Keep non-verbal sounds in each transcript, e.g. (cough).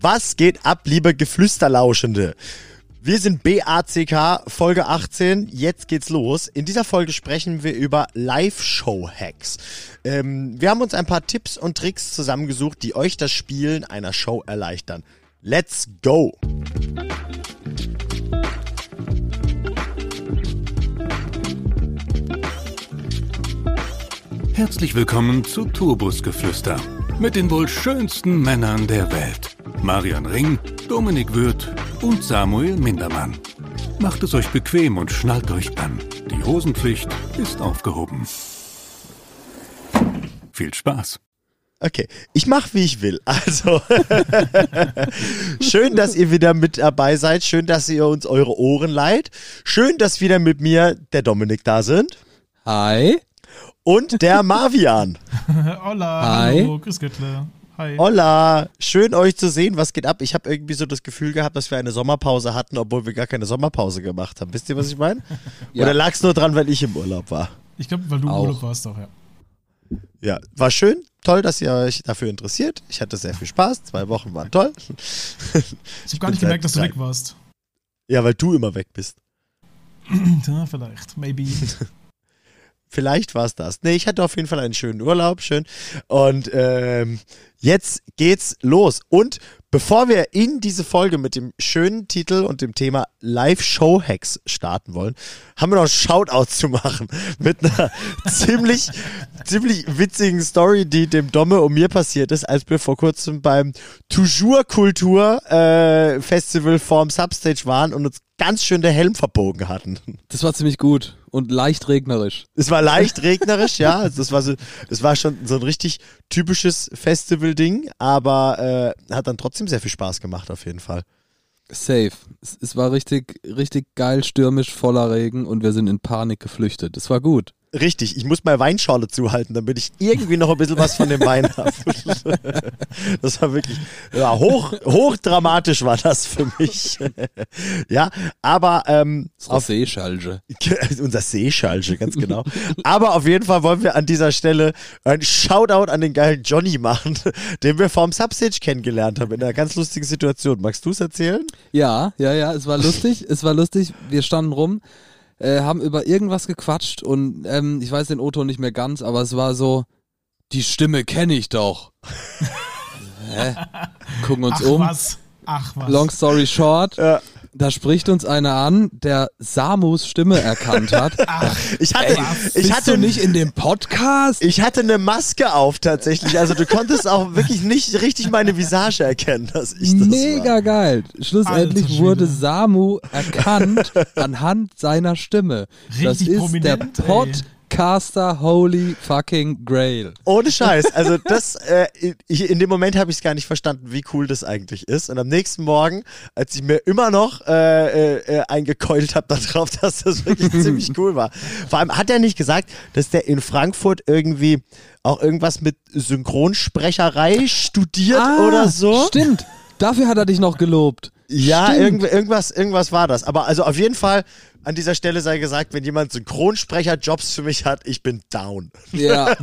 Was geht ab, liebe Geflüsterlauschende? Wir sind BACK Folge 18. Jetzt geht's los. In dieser Folge sprechen wir über Live-Show-Hacks. Ähm, wir haben uns ein paar Tipps und Tricks zusammengesucht, die euch das Spielen einer Show erleichtern. Let's go! Herzlich willkommen zu Turbusgeflüster mit den wohl schönsten Männern der Welt. Marian Ring, Dominik Würth und Samuel Mindermann. Macht es euch bequem und schnallt euch an. Die Hosenpflicht ist aufgehoben. Viel Spaß. Okay, ich mache wie ich will. Also (laughs) schön, dass ihr wieder mit dabei seid. Schön, dass ihr uns eure Ohren leiht. Schön, dass wieder mit mir der Dominik da sind. Hi. Und der Marvian. (laughs) Hola, Hi. hallo, grüß Göttle. Hi. Hola, schön euch zu sehen. Was geht ab? Ich habe irgendwie so das Gefühl gehabt, dass wir eine Sommerpause hatten, obwohl wir gar keine Sommerpause gemacht haben. Wisst ihr, was ich meine? (laughs) Ja. Oder lag es nur dran, weil ich im Urlaub war? Ich glaube, weil du im. Urlaub warst auch, ja. Ja, war schön. Toll, dass ihr euch dafür interessiert. Ich hatte sehr viel Spaß. Zwei Wochen waren toll. Ich habe gar nicht gemerkt, dass du weg warst. Ja, weil du immer weg bist. (clears throat) Ja, vielleicht. Maybe. (laughs) Vielleicht war es das. Nee, ich hatte auf jeden Fall einen schönen Urlaub, schön. Und ähm, jetzt geht's los. Und bevor wir in diese Folge mit dem schönen Titel und dem Thema Live-Show-Hacks starten wollen, haben wir noch ein Shoutout zu machen (laughs) mit einer ziemlich, (laughs) ziemlich witzigen Story, die dem Domme und mir passiert ist, als wir vor kurzem beim Toujours Kultur äh, Festival vorm Substage waren und uns ganz schön der Helm verbogen hatten. Das war ziemlich gut und leicht regnerisch. Es war leicht regnerisch, ja. Das war so, es war schon so ein richtig typisches Festival-Ding, aber äh, hat dann trotzdem sehr viel Spaß gemacht, auf jeden Fall. Safe. Es, es war richtig, richtig geil stürmisch, voller Regen und wir sind in Panik geflüchtet. Das war gut. Richtig, ich muss meine Weinschorle zuhalten, damit ich irgendwie noch ein bisschen was von dem Wein habe. (laughs) Das war wirklich, ja, hoch, hochdramatisch war das für mich. Ja, aber ähm, auf, Seeschalge. (laughs) unser Seeschalsche, ganz genau. Aber auf jeden Fall wollen wir an dieser Stelle ein Shoutout an den geilen Johnny machen, den wir vom Substage kennengelernt haben in einer ganz lustigen Situation. Magst du es erzählen? Ja, ja, ja, es war lustig. es war lustig. Wir standen rum, äh, haben über irgendwas gequatscht und ähm, ich weiß den Otto nicht mehr ganz, aber es war so, die Stimme kenne ich doch. (laughs) Hä? Gucken uns Ach um. was. Ach was. Long story short, Ja. Da spricht uns einer an, der Samus Stimme erkannt hat. (laughs) Ach, Ich hatte, was? ich Bist hatte du nicht in dem Podcast? Ich hatte eine Maske auf tatsächlich. Also du konntest auch wirklich nicht richtig meine Visage erkennen, dass ich das Mega war. geil. Schlussendlich Alter wurde. Samu erkannt (laughs) anhand seiner Stimme. das Richtig ist prominent, der ey. Podcaster Holy fucking Grail. Ohne Scheiß. Also das, äh, ich, in dem Moment habe ich es gar nicht verstanden, wie cool das eigentlich ist. Und am nächsten Morgen, als ich mir immer noch äh, äh, äh, eingekeult habe darauf, (laughs) dass das wirklich ziemlich cool war. Vor allem hat er nicht gesagt, dass der in Frankfurt irgendwie auch irgendwas mit Synchronsprecherei studiert oder so. Ah, Stimmt. Dafür hat er dich noch gelobt. Ja, irgend, irgendwas, irgendwas war das. Aber also auf jeden Fall an dieser Stelle sei gesagt, wenn jemand Synchronsprecher-Jobs für mich hat, ich bin down. Ja,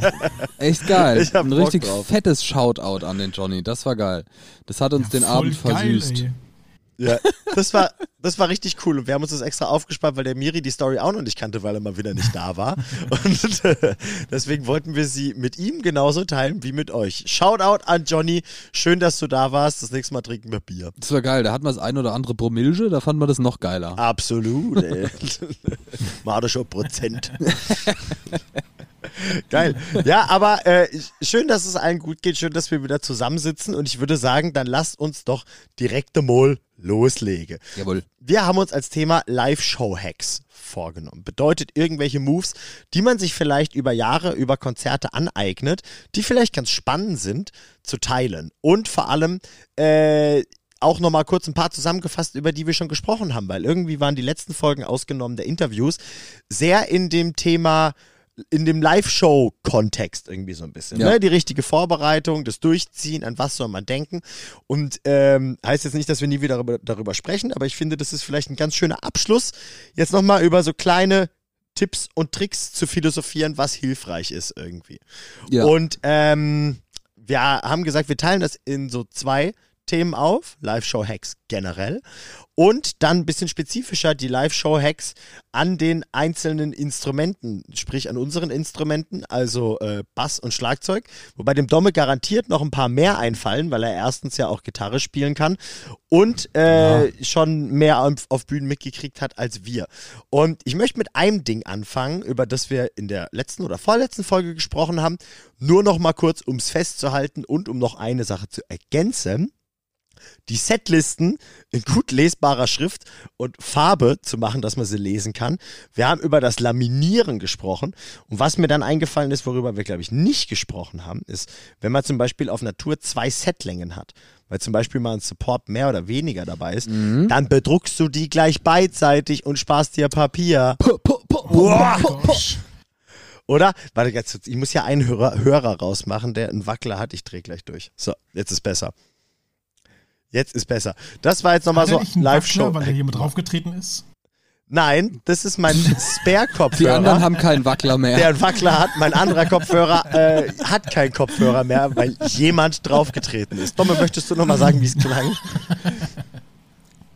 echt geil. (laughs) Ich hab Ein Bock richtig drauf. fettes Shoutout an den Johnny. Das war geil. Das hat uns den voll Abend geil, versüßt. ey. Ja, das war, das war richtig cool. Und wir haben uns das extra aufgespart, weil der Miri die Story auch noch nicht kannte, weil er mal wieder nicht da war. Und äh, deswegen wollten wir sie mit ihm genauso teilen wie mit euch. Shoutout an Johnny. Schön, dass du da warst. Das nächste Mal trinken wir Bier. Das war geil. Da hatten wir das ein oder andere Promilge, da fanden wir das noch geiler. Absolut, ey. (laughs) Mal schon Prozent. (laughs) (laughs) Geil. Ja, aber äh, schön, dass es allen gut geht. Schön, dass wir wieder zusammensitzen. Und ich würde sagen, dann lasst uns doch direkt mal loslegen. Jawohl. Wir haben uns als Thema Live-Show-Hacks vorgenommen. Bedeutet irgendwelche Moves, die man sich vielleicht über Jahre, über Konzerte aneignet, die vielleicht ganz spannend sind, zu teilen. Und vor allem äh, auch nochmal kurz ein paar zusammengefasst, über die wir schon gesprochen haben, weil irgendwie waren die letzten Folgen ausgenommen der Interviews sehr in dem Thema in dem Live-Show-Kontext irgendwie so ein bisschen. Ja. Ne? Die richtige Vorbereitung, das Durchziehen, an was soll man denken. Und ähm, heißt jetzt nicht, dass wir nie wieder darüber, darüber sprechen, aber ich finde, das ist vielleicht ein ganz schöner Abschluss, jetzt nochmal über so kleine Tipps und Tricks zu philosophieren, was hilfreich ist irgendwie. Ja. Und ähm, wir haben gesagt, wir teilen das in so zwei Themen auf, Live-Show-Hacks generell. Und dann ein bisschen spezifischer die Live-Show-Hacks an den einzelnen Instrumenten, sprich an unseren Instrumenten, also äh, Bass und Schlagzeug. Wobei dem Domme garantiert noch ein paar mehr einfallen, weil er erstens ja auch Gitarre spielen kann und äh, schon mehr auf, auf Bühnen mitgekriegt hat als wir. Und ich möchte mit einem Ding anfangen, über das wir in der letzten oder vorletzten Folge gesprochen haben. Nur noch mal kurz, um es festzuhalten und um noch eine Sache zu ergänzen die Setlisten in gut lesbarer Schrift und Farbe zu machen, dass man sie lesen kann. Wir haben über das Laminieren gesprochen. Und was mir dann eingefallen ist, worüber wir, glaube ich, nicht gesprochen haben, ist, wenn man zum Beispiel auf Natur zwei Setlängen hat, weil zum Beispiel mal ein Support mehr oder weniger dabei ist, dann bedruckst du die gleich beidseitig und sparst dir Papier. Oh Gott. Oder? Warte, ich muss ja einen Hörer, Hörer rausmachen, der einen Wackler hat. Ich drehe gleich durch. So, jetzt ist besser. Jetzt ist besser. Das war jetzt nochmal so Live-Show. Weil hier mit draufgetreten ist? Nein, das ist mein (laughs) Die anderen Spare-Kopfhörer. haben keinen Wackler mehr. Der einen Wackler hat, mein anderer Kopfhörer äh, hat keinen Kopfhörer mehr, weil jemand draufgetreten ist. Domme, möchtest du nochmal sagen, wie es klang?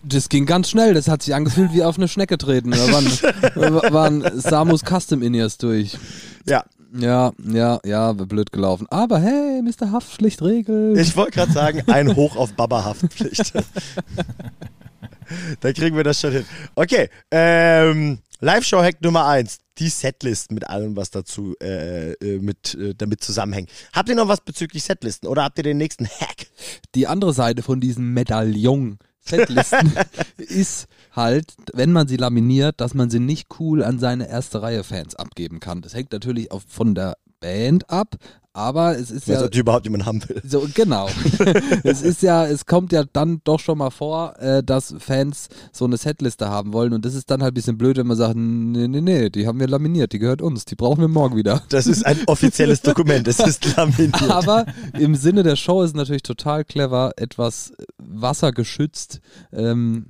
Das ging ganz schnell, das hat sich angefühlt wie auf eine Schnecke treten. Da waren, waren Samus Custom In-Ears durch. Ja, Ja, ja, ja, blöd gelaufen. Aber hey, Mr. Haftpflicht regelt. ich wollte gerade sagen, ein Hoch auf Baba-Haftpflicht. (laughs) da kriegen wir das schon hin. Okay, ähm, Live-Show-Hack Nummer eins. Die Setlist mit allem, was dazu äh, äh, mit, äh, damit zusammenhängt. Habt ihr noch was bezüglich Setlisten oder habt ihr den nächsten Hack? Die andere Seite von diesem Medaillon Setlisten (laughs) ist halt, wenn man sie laminiert, dass man sie nicht cool an seine erste Reihe Fans abgeben kann. Das hängt natürlich auch von der Band ab, aber es ist ja ob die überhaupt jemand haben will. so genau. (laughs) es ist ja, es kommt ja dann doch schon mal vor, äh, dass Fans so eine Setliste haben wollen und das ist dann halt ein bisschen blöd, wenn man sagt, nee, nee, nee, die haben wir laminiert, die gehört uns, die brauchen wir morgen wieder. Das ist ein offizielles Dokument. Es ist (laughs) laminiert. Aber im Sinne der Show ist es natürlich total clever, etwas wassergeschützt ähm,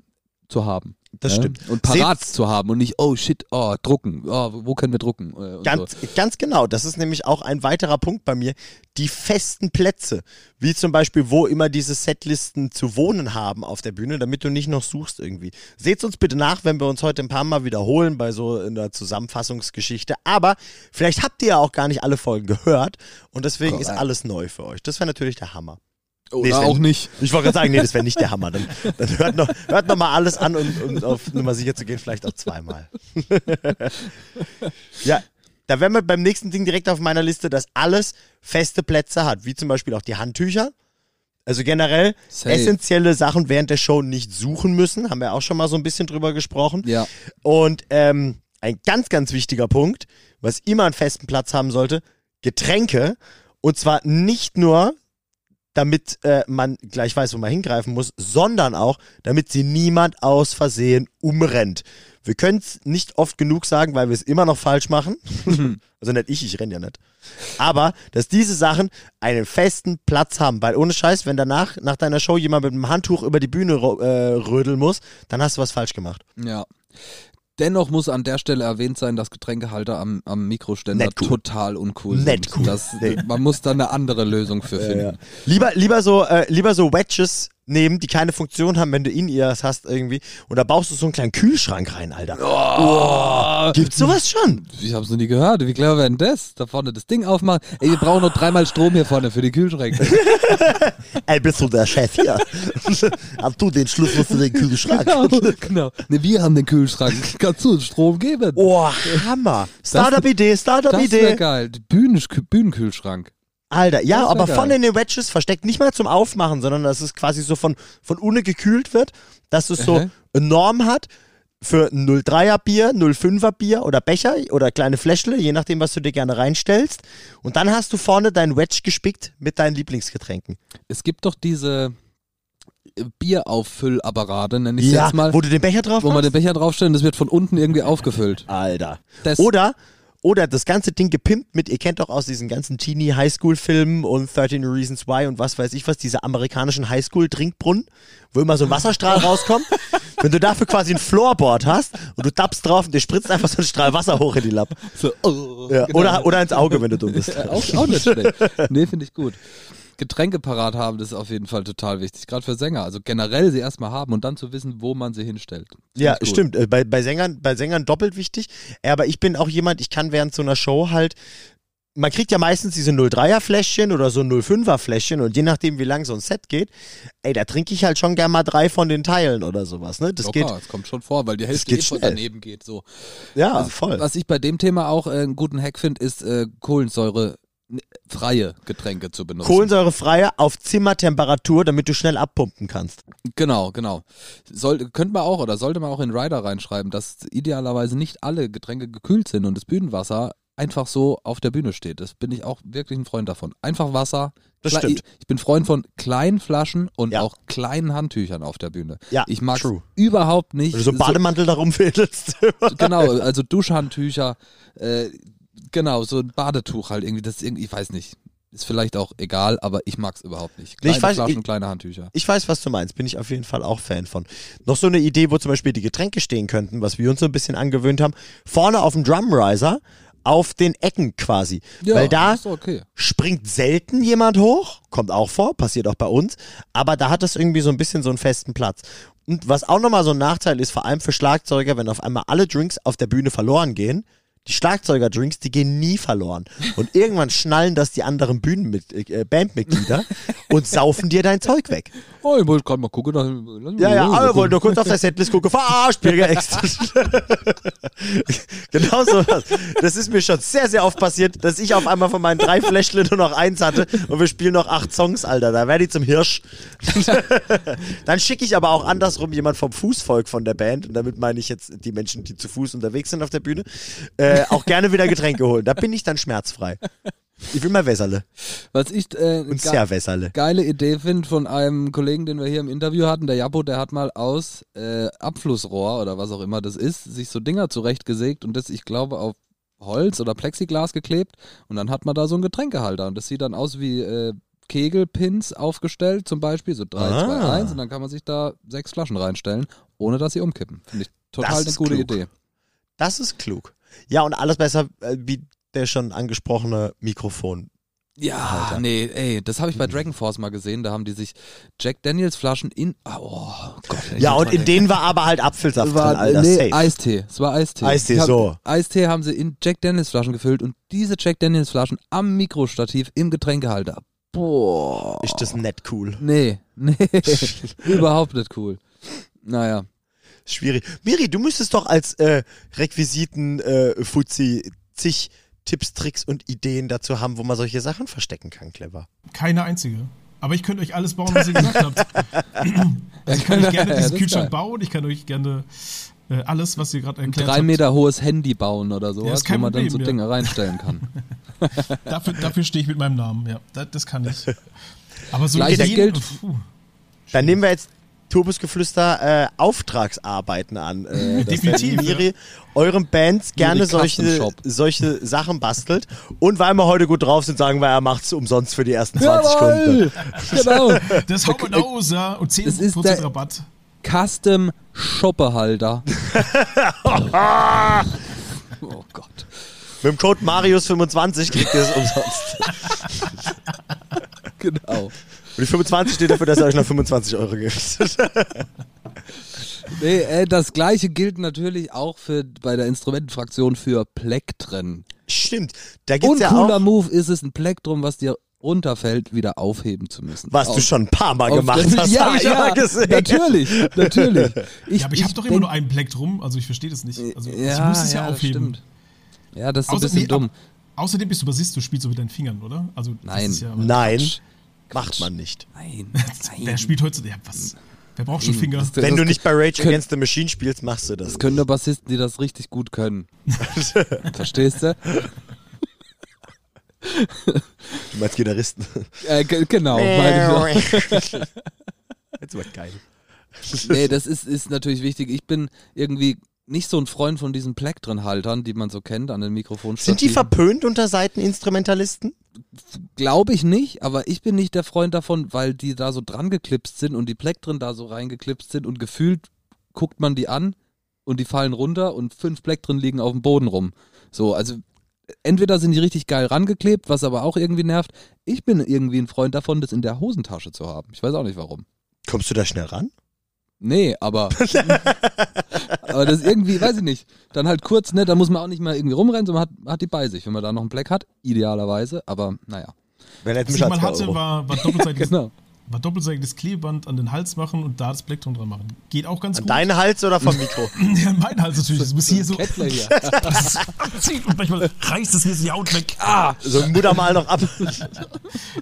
zu haben. Das ja? stimmt. Und parat zu haben und nicht, oh shit, oh, drucken, oh, wo können wir drucken? Äh, und Ganz, so. ganz genau. Das ist nämlich auch ein weiterer Punkt bei mir. Die festen Plätze. Wie zum Beispiel, wo immer diese Setlisten zu wohnen haben auf der Bühne, damit du nicht noch suchst irgendwie. Seht uns bitte nach, wenn wir uns heute ein paar Mal wiederholen bei so einer Zusammenfassungsgeschichte. Aber vielleicht habt ihr ja auch gar nicht alle Folgen gehört und deswegen ist Korrekt. alles neu für euch. Das wäre natürlich der Hammer. Oder Nee, das wär- auch nicht. Ich wollte gerade sagen, nee, das wäre (laughs) nicht der Hammer. Dann, dann hört, noch, hört noch mal alles an und, und auf Nummer sicher zu gehen, vielleicht auch zweimal. (laughs) ja, da wären wir beim nächsten Ding direkt auf meiner Liste, dass alles feste Plätze hat, wie zum Beispiel auch die Handtücher. Also generell Safe. essentielle Sachen während der Show nicht suchen müssen, haben wir auch schon mal so ein bisschen drüber gesprochen. Ja. Und ähm, ein ganz, ganz wichtiger Punkt, was immer einen festen Platz haben sollte, Getränke. Und zwar nicht nur, damit äh, man gleich weiß, wo man hingreifen muss, sondern auch, damit sie niemand aus Versehen umrennt. Wir können es nicht oft genug sagen, weil wir es immer noch falsch machen. (laughs) also nicht ich, ich renn ja nicht. Aber, dass diese Sachen einen festen Platz haben, weil ohne Scheiß, wenn danach, nach deiner Show jemand mit einem Handtuch über die Bühne äh, rödeln muss, dann hast du was falsch gemacht. Ja. Dennoch muss an der Stelle erwähnt sein, dass Getränkehalter am, am Mikroständer cool. total uncool Nicht sind. cool. Das, Nee. Man muss da eine andere Lösung für finden. Lieber, lieber so, äh, lieber so Wedges nehmen, die keine Funktion haben, wenn du in ihr hast irgendwie. Und da baust du so einen kleinen Kühlschrank rein, Alter. Oh. Gibt's sowas schon? Ich hab's noch nie gehört. Wie clever wäre denn das? Da vorne das Ding aufmachen. Ey, wir brauchen noch dreimal Strom hier vorne für die Kühlschränke. (laughs) Ey, bist du der Chef hier? (laughs) Hast du den Schlüssel für den Kühlschrank? genau, genau. Ne, wir haben den Kühlschrank. Kannst du uns Strom geben? Oh, Hammer. Startup-Idee, das wäre Startup-Idee. geil. Bühnen, Bühnenkühlschrank. Alter, ja, aber geil. von in den Wedges versteckt nicht mal zum Aufmachen, sondern dass es quasi so von, von unten gekühlt wird, dass es so eine Norm hat für ein 03er Bier, 05er Bier oder Becher oder kleine Fläschle, je nachdem, was du dir gerne reinstellst. Und dann hast du vorne dein Wedge gespickt mit deinen Lieblingsgetränken. Es gibt doch diese äh, Bierauffüllapparate, nenne ich es jetzt mal, wo du den Becher drauf wo man den? Becher draufstellt und das wird von unten irgendwie aufgefüllt. Alter. Das, Oder, oder das ganze Ding gepimpt mit, ihr kennt doch aus diesen ganzen Teenie Highschool-Filmen und 13 Reasons Why und was weiß ich was, diese amerikanischen Highschool-Trinkbrunnen, wo immer so ein Wasserstrahl rauskommt. Wenn du dafür quasi ein Floorboard hast und du tappst drauf und dir spritzt einfach so ein Strahl Wasser hoch in die Lappe. so, oh, Ja, genau. oder, oder ins Auge, wenn du dumm bist. (laughs) Auch, auch nicht schlecht. Nee, finde ich gut. Getränke parat haben, das ist auf jeden Fall total wichtig. Gerade für Sänger. Also generell sie erstmal haben und dann zu wissen, wo man sie hinstellt. Find Ja, stimmt. Äh, Bei, bei, Sängern, bei Sängern doppelt wichtig. Aber ich bin auch jemand, ich kann während so einer Show halt. Man kriegt ja meistens diese 03er Fläschchen oder so 05er Fläschchen und je nachdem, wie lang so ein Set geht, ey, da trinke ich halt schon gern mal drei von den Teilen oder sowas, ne? Das Locker, geht, das kommt schon vor, weil die Hälfte geht eh schnell. daneben geht. So. ja, Also, voll. Was ich bei dem Thema auch äh, einen guten Hack finde, ist äh, Kohlensäure freie Getränke zu benutzen. Kohlensäurefreie auf Zimmertemperatur, damit du schnell abpumpen kannst. Genau, genau. Soll, könnte man auch oder sollte man auch in Rider reinschreiben, dass idealerweise nicht alle Getränke gekühlt sind und das Bühnenwasser einfach so auf der Bühne steht. Das bin ich auch wirklich ein Freund davon. Einfach Wasser. Das Kle- stimmt. Ich, bin Freund von kleinen Flaschen und Ja. auch kleinen Handtüchern auf der Bühne. Ja, ich mag überhaupt nicht. Wenn du so Bademantel da rumfädelst. genau, also Duschhandtücher, äh, genau, so ein Badetuch halt irgendwie, das irgendwie, ich weiß nicht. Ist vielleicht auch egal, aber ich mag's überhaupt nicht. Kleine ich weiß, Flaschen, ich- kleine Handtücher. Ich weiß, was du meinst. Bin ich auf jeden Fall auch Fan von. Noch so eine Idee, wo zum Beispiel die Getränke stehen könnten, was wir uns so ein bisschen angewöhnt haben. Vorne auf dem Drumriser, auf den Ecken quasi. Weil da okay. springt selten jemand hoch. Kommt auch vor, passiert auch bei uns. Aber da hat es irgendwie so ein bisschen so einen festen Platz. Und was auch nochmal so ein Nachteil ist, vor allem für Schlagzeuger, wenn auf einmal alle Drinks auf der Bühne verloren gehen, die Schlagzeuger-Drinks, die gehen nie verloren. Und irgendwann schnallen das die anderen Bühnenmit äh, Bandmitglieder und saufen dir dein Zeug weg. Oh, ich wollte gerade mal gucken. Dann, Ja, ja, alle wollen nur kurz auf der Setlist gucken. Verarscht, Bürger extra. (laughs) genau so was. Das ist mir schon sehr, sehr oft passiert, dass ich auf einmal von meinen drei Fläschchen nur noch eins hatte und wir spielen noch acht Songs, Alter. Da werde ich zum Hirsch. (laughs) Dann schicke ich aber auch andersrum jemand vom Fußvolk von der Band, und damit meine ich jetzt die Menschen, die zu Fuß unterwegs sind auf der Bühne, äh, auch gerne wieder Getränke holen. Da bin ich dann schmerzfrei. Ich will mal Wässerle. Was ich äh, Und ge- sehr Wässerle. geile Idee finde von einem Kollegen, den wir hier im Interview hatten, der Japo, der hat mal aus äh, Abflussrohr oder was auch immer das ist, sich so Dinger zurechtgesägt und das, ich glaube, auf Holz oder Plexiglas geklebt und dann hat man da so einen Getränkehalter und das sieht dann aus wie äh, Kegelpins aufgestellt zum Beispiel, so 3, Ah. 2, 1 und dann kann man sich da sechs Flaschen reinstellen, ohne dass sie umkippen. Finde ich total eine gute klug. Idee. Das ist klug. Ja, und alles besser äh, wie der schon angesprochene Mikrofon. Ja, Alter. nee, ey, das habe ich bei Dragon Force mal gesehen, da haben die sich Jack Daniels Flaschen in, oh Gott. Ja, und in denen war aber halt Apfelsaft war, drin, Alter. nee, safe. Eistee. Es war Eistee. Eistee, haben, so. Eistee haben sie in Jack Daniels Flaschen gefüllt und diese Jack Daniels Flaschen am Mikrostativ im Getränkehalter. Boah. Ist das nett cool. Nee, nee. (laughs) (laughs) überhaupt nicht cool. Naja. Schwierig. Miri, du müsstest doch als äh, Requisiten äh, Fuzzi zig Tipps, Tricks und Ideen dazu haben, wo man solche Sachen verstecken kann, clever. Keine einzige. Aber ich könnte euch alles bauen, was ihr (laughs) gesagt habt. (clears throat) Ich kann euch gerne Ja, das diesen Kühlschrank bauen, ich kann euch gerne äh, alles, was ihr gerade Ein erklärt drei habt. Meter hohes Handy bauen oder sowas, ist kein wo man dann so ja. Dinge reinstellen kann. (laughs) Dafür, dafür stehe ich mit meinem Namen, ja. Das, das kann ich. (laughs) Aber so Gleiches Ideen- gilt- Puh. Dann nehmen wir jetzt Turbusgeflüster äh, Auftragsarbeiten an. Äh, dass Definitiv, Miri euren Bands gerne solche, solche Sachen bastelt. Und weil wir heute gut drauf sind, sagen wir, er macht es umsonst für die ersten 20 Stunden. genau. Das hauen wir raus, ja. Und 10% Das ist der- Rabatt. Custom Shoppehalter. (laughs) oh Gott. Mit dem Code Marius25 kriegt ihr es umsonst. (laughs) Genau. Und die 25 steht dafür, dass er euch noch 25 Euro gibt. Nee, äh, das gleiche gilt natürlich auch für bei der Instrumentenfraktion für Plektren. Stimmt. Da gibt's Und ja cooler auch, Move ist es, ein Plektrum, was dir runterfällt, wieder aufheben zu müssen. was du Auf- schon ein paar Mal gemacht (laughs) hast, ja, hab ich ja, aber gesehen. natürlich, natürlich. Ich, Ja, aber ich habe doch immer nur einen Plektrum, also ich verstehe das nicht. Also ja, ich muss es ja, ja, das aufheben. Stimmt. Ja, das ist ein Außer- bisschen nee, dumm. ab- Außerdem bist du Bassist, du spielst so mit deinen Fingern, oder? Also das Nein. Ist ja, Nein, Quatsch. Macht man nicht. Nein, (laughs) Wer nein. spielt heute? Ja, was? Wer braucht schon Finger? Das- Wenn du nicht bei Rage könnt- Against the Machine spielst, machst du das. Das können nur Bassisten, die das richtig gut können. (laughs) Verstehst du? Du meinst Gitarristen. Äh, ge- genau. meine ich doch. Jetzt wird geil. Nee, das ist, ist natürlich wichtig. Ich bin irgendwie nicht so ein Freund von diesen Plektren-Haltern, die man so kennt an den Mikrofonen. Sind die verpönt unter Seiteninstrumentalisten? Glaube ich nicht, aber ich bin nicht der Freund davon, weil die da so dran geklipst sind und die Plektren da so reingeklipst sind und gefühlt guckt man die an und die fallen runter und fünf Plektren liegen auf dem Boden rum. So, also entweder sind die richtig geil rangeklebt, was aber auch irgendwie nervt. Ich bin irgendwie ein Freund davon, das in der Hosentasche zu haben. Ich weiß auch nicht warum. Kommst du da schnell ran? Nee, aber, (laughs) aber das irgendwie, weiß ich nicht. Dann halt kurz, ne, da muss man auch nicht mal irgendwie rumrennen, sondern man hat, hat die bei sich. Wenn man da noch einen Black hat, idealerweise, aber naja. Wenn jetzt Was ich mal hatte, Euro. war, war doppelseitiges, (laughs) Genau. War doppelseitiges Klebeband an den Hals machen und da das Blackton dran machen. Geht auch ganz An gut. deinen Hals oder vom Mikro? (laughs) Ja, mein Hals natürlich. Das muss hier so hier. (laughs) und manchmal reißt es mir so die Haut weg. Ah! so Mutter mal noch ab. (laughs)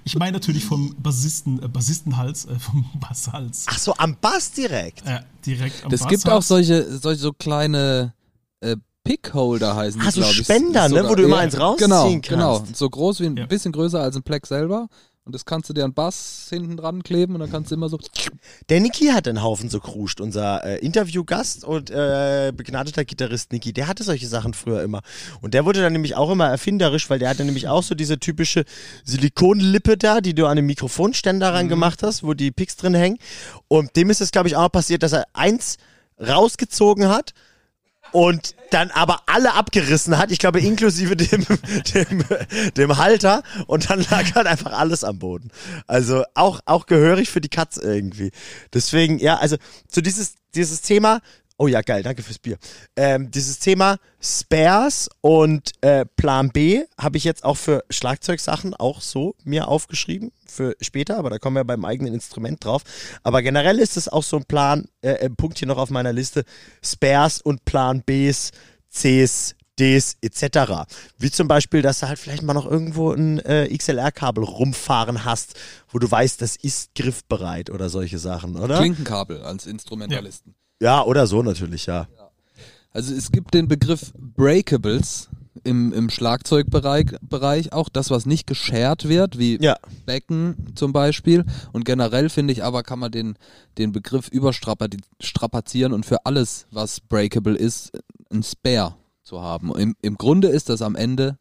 Ich meine natürlich vom Bassisten, äh, Bassistenhals, äh, vom Basshals. Ach so, am Bass direkt. Äh, direkt am Es Basshals. gibt auch solche, solche so kleine äh, Pickholder heißen die, so glaube ich. Spender, ne, wo du immer eins rausziehen genau, kannst. Genau, so groß wie ein Ja. bisschen größer als ein Black selber. Und das kannst du dir an Bass hinten dran kleben und dann kannst du immer so. Der Niki hat einen Haufen so kruscht, unser äh, Interviewgast und äh, begnadeter Gitarrist Niki, der hatte solche Sachen früher immer. Und der wurde dann nämlich auch immer erfinderisch, weil der hatte nämlich auch so diese typische Silikonlippe da, die du an den Mikrofonständer ran gemacht hast, wo die Picks drin hängen. Und dem ist es, glaube ich, auch passiert, dass er eins rausgezogen hat und dann aber alle abgerissen hat, ich glaube inklusive dem, (laughs) dem, dem Halter und dann lag halt einfach alles am Boden. Also auch, auch gehörig für die Katz irgendwie. Deswegen, ja, also so dieses, dieses Thema, oh ja, geil, danke fürs Bier. Ähm, dieses Thema Spares und äh, Plan B habe ich jetzt auch für Schlagzeugsachen auch so mir aufgeschrieben für später, aber da kommen wir beim eigenen Instrument drauf. Aber generell ist es auch so ein Plan, äh, ein Punkt hier noch auf meiner Liste, Spares und Plan Bs, Cs, Ds etc. Wie zum Beispiel, dass du halt vielleicht mal noch irgendwo ein äh, XLR-Kabel rumfahren hast, wo du weißt, das ist griffbereit oder solche Sachen, oder? Klinkenkabel als Instrumentalisten. Ja, oder so natürlich, ja. Also es gibt den Begriff Breakables im, im Schlagzeugbereich, Bereich auch, das, was nicht geshared wird, wie Ja. Becken zum Beispiel. Und generell finde ich aber, kann man den, den Begriff überstrapazieren und für alles, was breakable ist, ein Spare zu haben. Im, Im Grunde ist das am Ende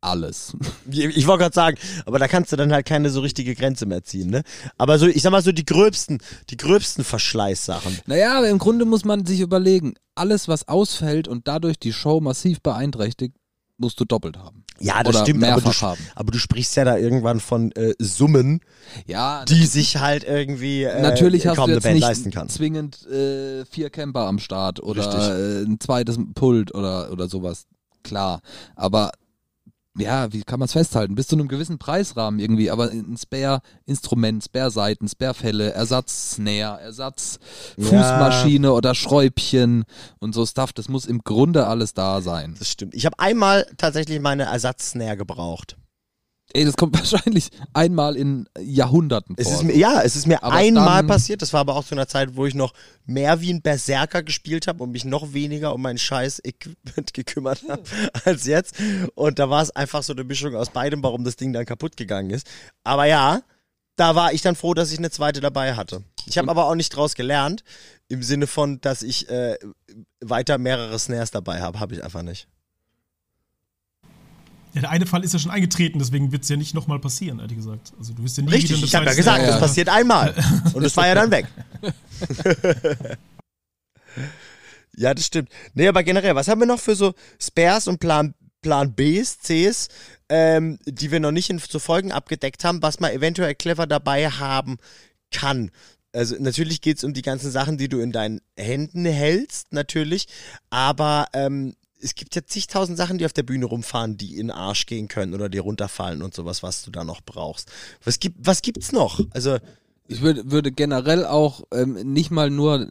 alles. (laughs) Ich, wollte gerade sagen, aber da kannst du dann halt keine so richtige Grenze mehr ziehen, ne? Aber so, ich sag mal so die gröbsten, die gröbsten Verschleißsachen. Naja, aber im Grunde muss man sich überlegen, alles, was ausfällt und dadurch die Show massiv beeinträchtigt, musst du doppelt haben. Ja, das Oder stimmt, aber du, haben. aber du sprichst ja da irgendwann von äh, Summen, Ja, die sich halt irgendwie äh, Natürlich hast kaum du jetzt Band nicht leisten kann. zwingend äh, vier Camper am Start Richtig. oder äh, ein zweites Pult oder, oder sowas. Klar. Aber ja, wie kann man es festhalten? Bis zu einem gewissen Preisrahmen irgendwie, aber ein Spare-Instrument, Spare-Seiten, Spare-Fälle, Ersatz-Snare, Ersatz-Fußmaschine oder Schräubchen und so Stuff, das muss im Grunde alles da sein. Das stimmt. Ich habe einmal tatsächlich meine Ersatznäher gebraucht. Ey, das kommt (laughs) wahrscheinlich einmal in Jahrhunderten Es vor. ist mir, ja, es ist mir Aber einmal passiert. Das war aber auch zu einer Zeit, wo ich noch mehr wie ein Berserker gespielt habe und mich noch weniger um meinen scheiß Equipment (laughs) gekümmert habe als jetzt. Und da war es einfach so eine Mischung aus beidem, warum das Ding dann kaputt gegangen ist. Aber ja, da war ich dann froh, dass ich eine zweite dabei hatte. Ich habe aber auch nicht draus gelernt, im Sinne von, dass ich äh, weiter mehrere Snares dabei habe. Habe ich einfach nicht. Ja, der eine Fall ist ja schon eingetreten, deswegen wird es ja nicht nochmal passieren, ehrlich gesagt. Also du wirst ja nie Richtig, wieder ich habe ja gesagt, das ja. passiert einmal. (laughs) Und es war ja dann weg. (laughs) ja, das stimmt. Nee, aber generell, was haben wir noch für so Spares und Plan, Plan Bs, Cs, ähm, die wir noch nicht in so Folgen abgedeckt haben, was man eventuell clever dabei haben kann? Also natürlich geht es um die ganzen Sachen, die du in deinen Händen hältst, natürlich. Aber ähm, es gibt ja zigtausend Sachen, die auf der Bühne rumfahren, die in den Arsch gehen können oder dir runterfallen und sowas, was du da noch brauchst. Was gibt, was gibt's noch? Also, Ich würde, würde generell auch ähm, nicht mal nur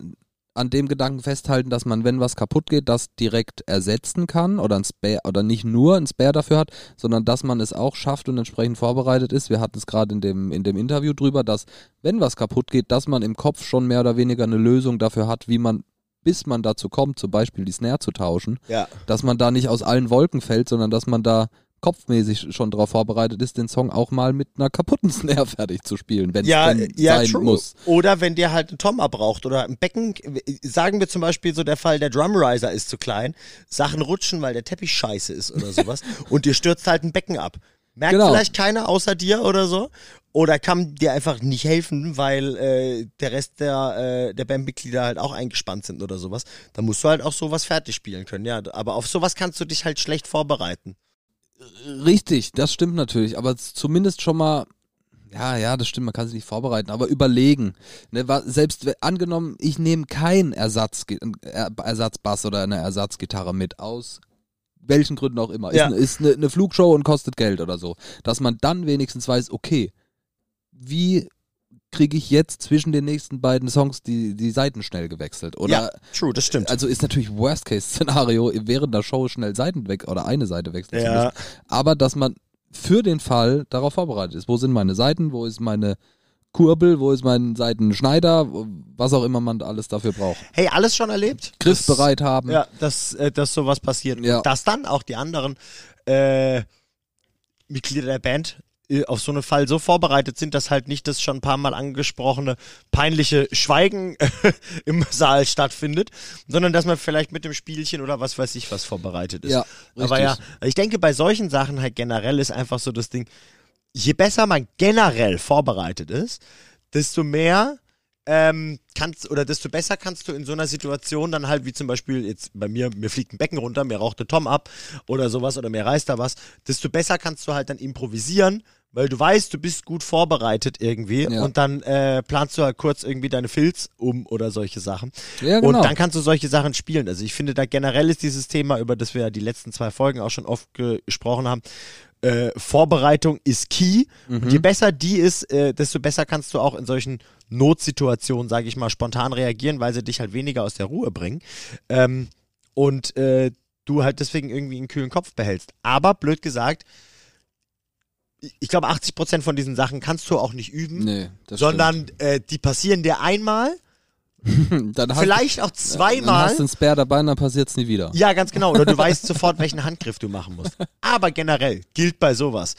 an dem Gedanken festhalten, dass man, wenn was kaputt geht, das direkt ersetzen kann oder ein Spare oder nicht nur ein Spare dafür hat, sondern dass man es auch schafft und entsprechend vorbereitet ist. Wir hatten es gerade in dem, in dem Interview drüber, dass wenn was kaputt geht, dass man im Kopf schon mehr oder weniger eine Lösung dafür hat, wie man, bis man dazu kommt, zum Beispiel die Snare zu tauschen, ja. dass man da nicht aus allen Wolken fällt, sondern dass man da kopfmäßig schon darauf vorbereitet ist, den Song auch mal mit einer kaputten (laughs) Snare fertig zu spielen, wenn es Ja, ja, sein true. muss. Oder wenn dir halt ein Tom abbraucht oder ein Becken, sagen wir zum Beispiel so der Fall, der Drumriser ist zu klein, Sachen rutschen, weil der Teppich scheiße ist oder sowas (laughs) und dir stürzt halt ein Becken ab. Merkt Genau. vielleicht keiner außer dir oder so? Oder kann dir einfach nicht helfen, weil äh, der Rest der, äh, der Bandmitglieder halt auch eingespannt sind oder sowas. Da musst du halt auch sowas fertig spielen können, ja. Aber auf sowas kannst du dich halt schlecht vorbereiten. Richtig, das stimmt natürlich, aber zumindest schon mal, ja, ja, das stimmt, man kann sich nicht vorbereiten, aber überlegen. Ne, selbst angenommen, ich nehme keinen Ersatz, er, Ersatzbass oder eine Ersatzgitarre mit aus welchen Gründen auch immer. Ja. Ist, ne- ist eine, eine Flugshow und kostet Geld oder so. Dass man dann wenigstens weiß, okay, wie kriege ich jetzt zwischen den nächsten beiden Songs die, die Seiten schnell gewechselt? Oder ja, true, das stimmt. also ist natürlich Worst-Case-Szenario, während der Show schnell Seiten weg oder eine Seite wechseln zu Ja. müssen. Aber dass man für den Fall darauf vorbereitet ist. Wo sind meine Seiten? Wo ist meine Kurbel? Wo ist mein Seitenschneider? Was auch immer man alles dafür braucht. Hey, alles schon erlebt? Griffbereit haben. Ja, dass, äh, dass sowas passiert. Ja. Und dass dann auch die anderen äh, Mitglieder der Band äh, auf so einen Fall so vorbereitet sind, dass halt nicht das schon ein paar Mal angesprochene peinliche Schweigen (laughs) im Saal stattfindet, sondern dass man vielleicht mit dem Spielchen oder was weiß ich was vorbereitet ist. Ja, Aber ja, ich denke, bei solchen Sachen halt generell ist einfach so das Ding, je besser man generell vorbereitet ist, desto mehr ähm, kannst oder desto besser kannst du in so einer Situation dann halt, wie zum Beispiel jetzt bei mir, mir fliegt ein Becken runter, mir raucht der Tom ab oder sowas oder mir reißt da was, desto besser kannst du halt dann improvisieren, weil du weißt, du bist gut vorbereitet irgendwie Ja. und dann äh, planst du halt kurz irgendwie deine Filz um oder solche Sachen. Ja, genau. Und dann kannst du solche Sachen spielen. Also ich finde, da generell ist dieses Thema, über das wir ja die letzten zwei Folgen auch schon oft gesprochen haben, äh, Vorbereitung ist key. Mhm. Und je besser die ist, äh, desto besser kannst du auch in solchen Notsituationen, sage ich mal, spontan reagieren, weil sie dich halt weniger aus der Ruhe bringen. Ähm, und äh, du halt deswegen irgendwie einen kühlen Kopf behältst. Aber blöd gesagt, ich- glaube, 80% von diesen Sachen kannst du auch nicht üben, nee, sondern äh, die passieren dir einmal, (laughs) vielleicht auch dann zweimal. hast du einen Spare dabei und dann passiert es nie wieder. Ja, ganz genau. Oder du (laughs) weißt sofort, welchen Handgriff du machen musst. Aber generell gilt bei sowas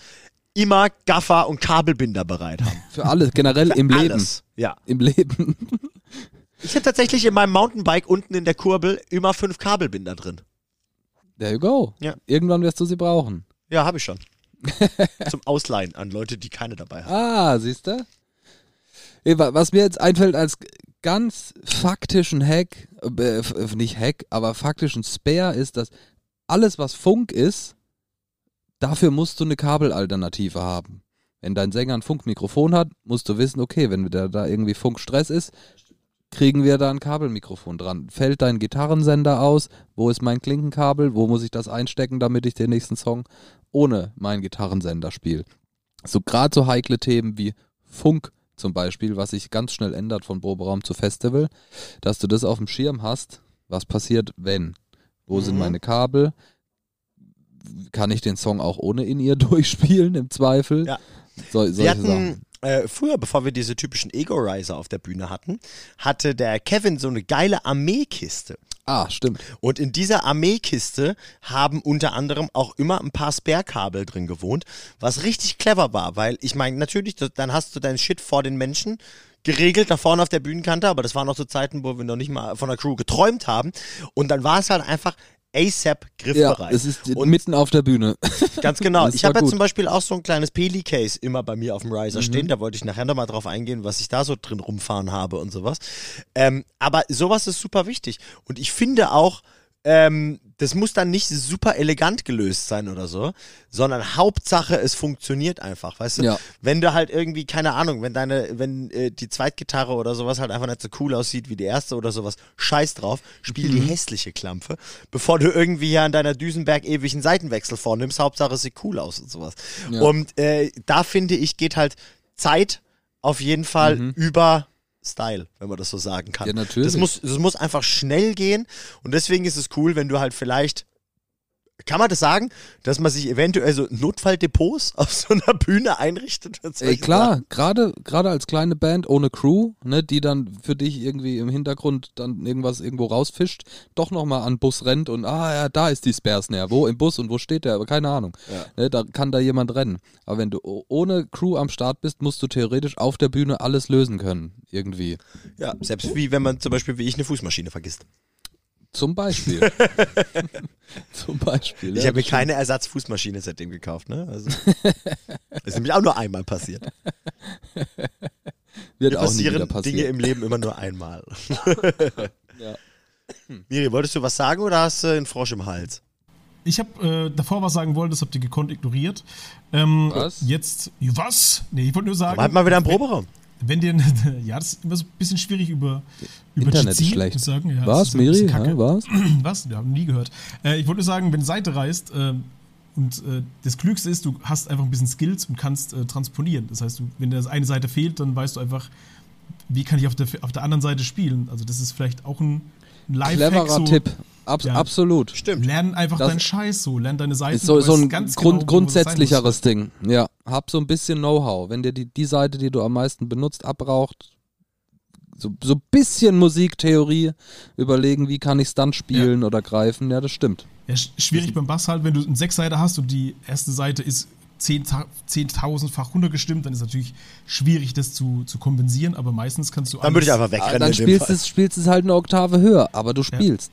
immer Gaffer und Kabelbinder bereit haben. Für alles, generell im Leben. Alles. Ja. Im Leben. (laughs) Ich habe tatsächlich in meinem Mountainbike unten in der Kurbel immer fünf Kabelbinder drin. There you go. Ja. Irgendwann wirst du sie brauchen. Ja, habe ich schon. Zum Ausleihen an Leute, die keine dabei haben. Ah, siehst du? Was mir jetzt einfällt als ganz faktischen Hack, äh, nicht Hack, aber faktischen Spare ist, dass alles, was Funk ist, dafür musst du eine Kabelalternative haben. Wenn dein Sänger ein Funkmikrofon hat, musst du wissen, okay, wenn da, da irgendwie Funkstress ist, kriegen wir da ein Kabelmikrofon dran. Fällt dein Gitarrensender aus? Wo ist mein Klinkenkabel? Wo muss ich das einstecken, damit ich den nächsten Song ohne meinen Gitarrensender spiele? So gerade so heikle Themen wie Funk zum Beispiel, was sich ganz schnell ändert von Proberaum zu Festival, dass du das auf dem Schirm hast, was passiert, wenn? Wo sind Mhm. meine Kabel? Kann ich den Song auch ohne in ihr (laughs) durchspielen im Zweifel? Ja. So, solche Wir hatten Sachen. äh, früher, bevor wir diese typischen Ego-Riser auf der Bühne hatten, hatte der Kevin so eine geile Armeekiste. Ah, stimmt. Und in dieser Armeekiste haben unter anderem auch immer ein paar Spare-Kabel drin gewohnt, was richtig clever war, weil ich meine, natürlich, dann hast du deinen Shit vor den Menschen geregelt, da vorne auf der Bühnenkante, aber das waren noch so Zeiten, wo wir noch nicht mal von der Crew geträumt haben. Und dann war es halt einfach ASAP Ja, griffbereit. es ist Und mitten auf der Bühne. (laughs) Ganz genau. Das Ich habe ja zum Beispiel auch so ein kleines Peli-Case immer bei mir auf dem Mhm. Riser stehen. Da wollte ich nachher nochmal drauf eingehen, was ich da so drin rumfahren habe und sowas. Ähm, aber sowas ist super wichtig. Und ich finde auch, ähm, das muss dann nicht super elegant gelöst sein oder so, sondern Hauptsache, es funktioniert einfach, weißt du? Ja. Wenn du halt irgendwie, keine Ahnung, wenn deine, wenn äh, die Zweitgitarre oder sowas halt einfach nicht so cool aussieht wie die erste oder sowas, scheiß drauf, spiel Mhm. die hässliche Klampfe, bevor du irgendwie hier an deiner Düsenberg ewig einen Seitenwechsel vornimmst, Hauptsache es sieht cool aus und sowas. Ja. Und äh, da finde ich, geht halt Zeit auf jeden Fall über Style, wenn man das so sagen kann. Ja, natürlich. Das muss, das muss einfach schnell gehen und deswegen ist es cool, wenn du halt vielleicht kann man das sagen, dass man sich eventuell so Notfalldepots (laughs) auf so einer Bühne einrichtet? Ey, klar, gerade gerade als kleine Band ohne Crew, ne, die dann für dich irgendwie im Hintergrund dann irgendwas irgendwo rausfischt, doch nochmal an den Bus rennt und ah ja, da ist die Spare Snare. Wo im Bus und wo steht der? Aber keine Ahnung. Ne, da kann da jemand rennen. Aber wenn du ohne Crew am Start bist, musst du theoretisch auf der Bühne alles lösen können. Irgendwie. Ja, selbst wie wenn man zum Beispiel wie ich eine Fußmaschine vergisst. Zum Beispiel. (laughs) Zum Beispiel. Ich ja, habe mir keine Ersatzfußmaschine seitdem gekauft, ne? Also, das (laughs) ist nämlich auch nur einmal passiert. (laughs) wird Mir auch passieren Dinge passieren. im Leben immer nur einmal. Ja. Miri, wolltest du was sagen oder hast du einen Frosch im Hals? ich habe äh, davor was sagen wollen, das habt ihr gekonnt ignoriert. Ähm, Was? Jetzt, was? Nee, ich wollte nur sagen. Aber halt mal wieder einen Proberaum. Wenn dir, (laughs) ja, das ist immer so ein bisschen schwierig über, über Internet ist GC schlecht. zu sagen. Ja, Was, ist Miri? Ja, was? (clears throat) Was? Wir haben nie gehört. Äh, ich wollte nur sagen, wenn Seite reist äh, und äh, das Klügste ist, du hast einfach ein bisschen Skills und kannst äh, transponieren. Das heißt, du, wenn dir das eine Seite fehlt, dann weißt du einfach, wie kann ich auf der, auf der anderen Seite spielen. Also das ist vielleicht auch ein Lifehack. Cleverer so, Tipp. Abs Ja. Absolut. Stimmt. Lern einfach Das- deinen Scheiß so, lern deine Seiten. Ist so, so ein ganz Grund, genau, grundsätzlicheres Ding. Ja, hab so ein bisschen Know-how. Wenn dir die, die Seite, die du am meisten benutzt, abraucht, so, so ein bisschen Musiktheorie überlegen, wie kann ich es dann spielen oder greifen. Ja, das stimmt. Ja, sch- schwierig beim Bass halt, wenn du eine Sechsseite hast und die erste Seite ist 10.000 10.000-fach runtergestimmt, dann ist natürlich schwierig, das zu, zu kompensieren, aber meistens kannst du Dann würde ich einfach wegrennen. dann spielst es, spielst es halt eine Oktave höher, aber du spielst.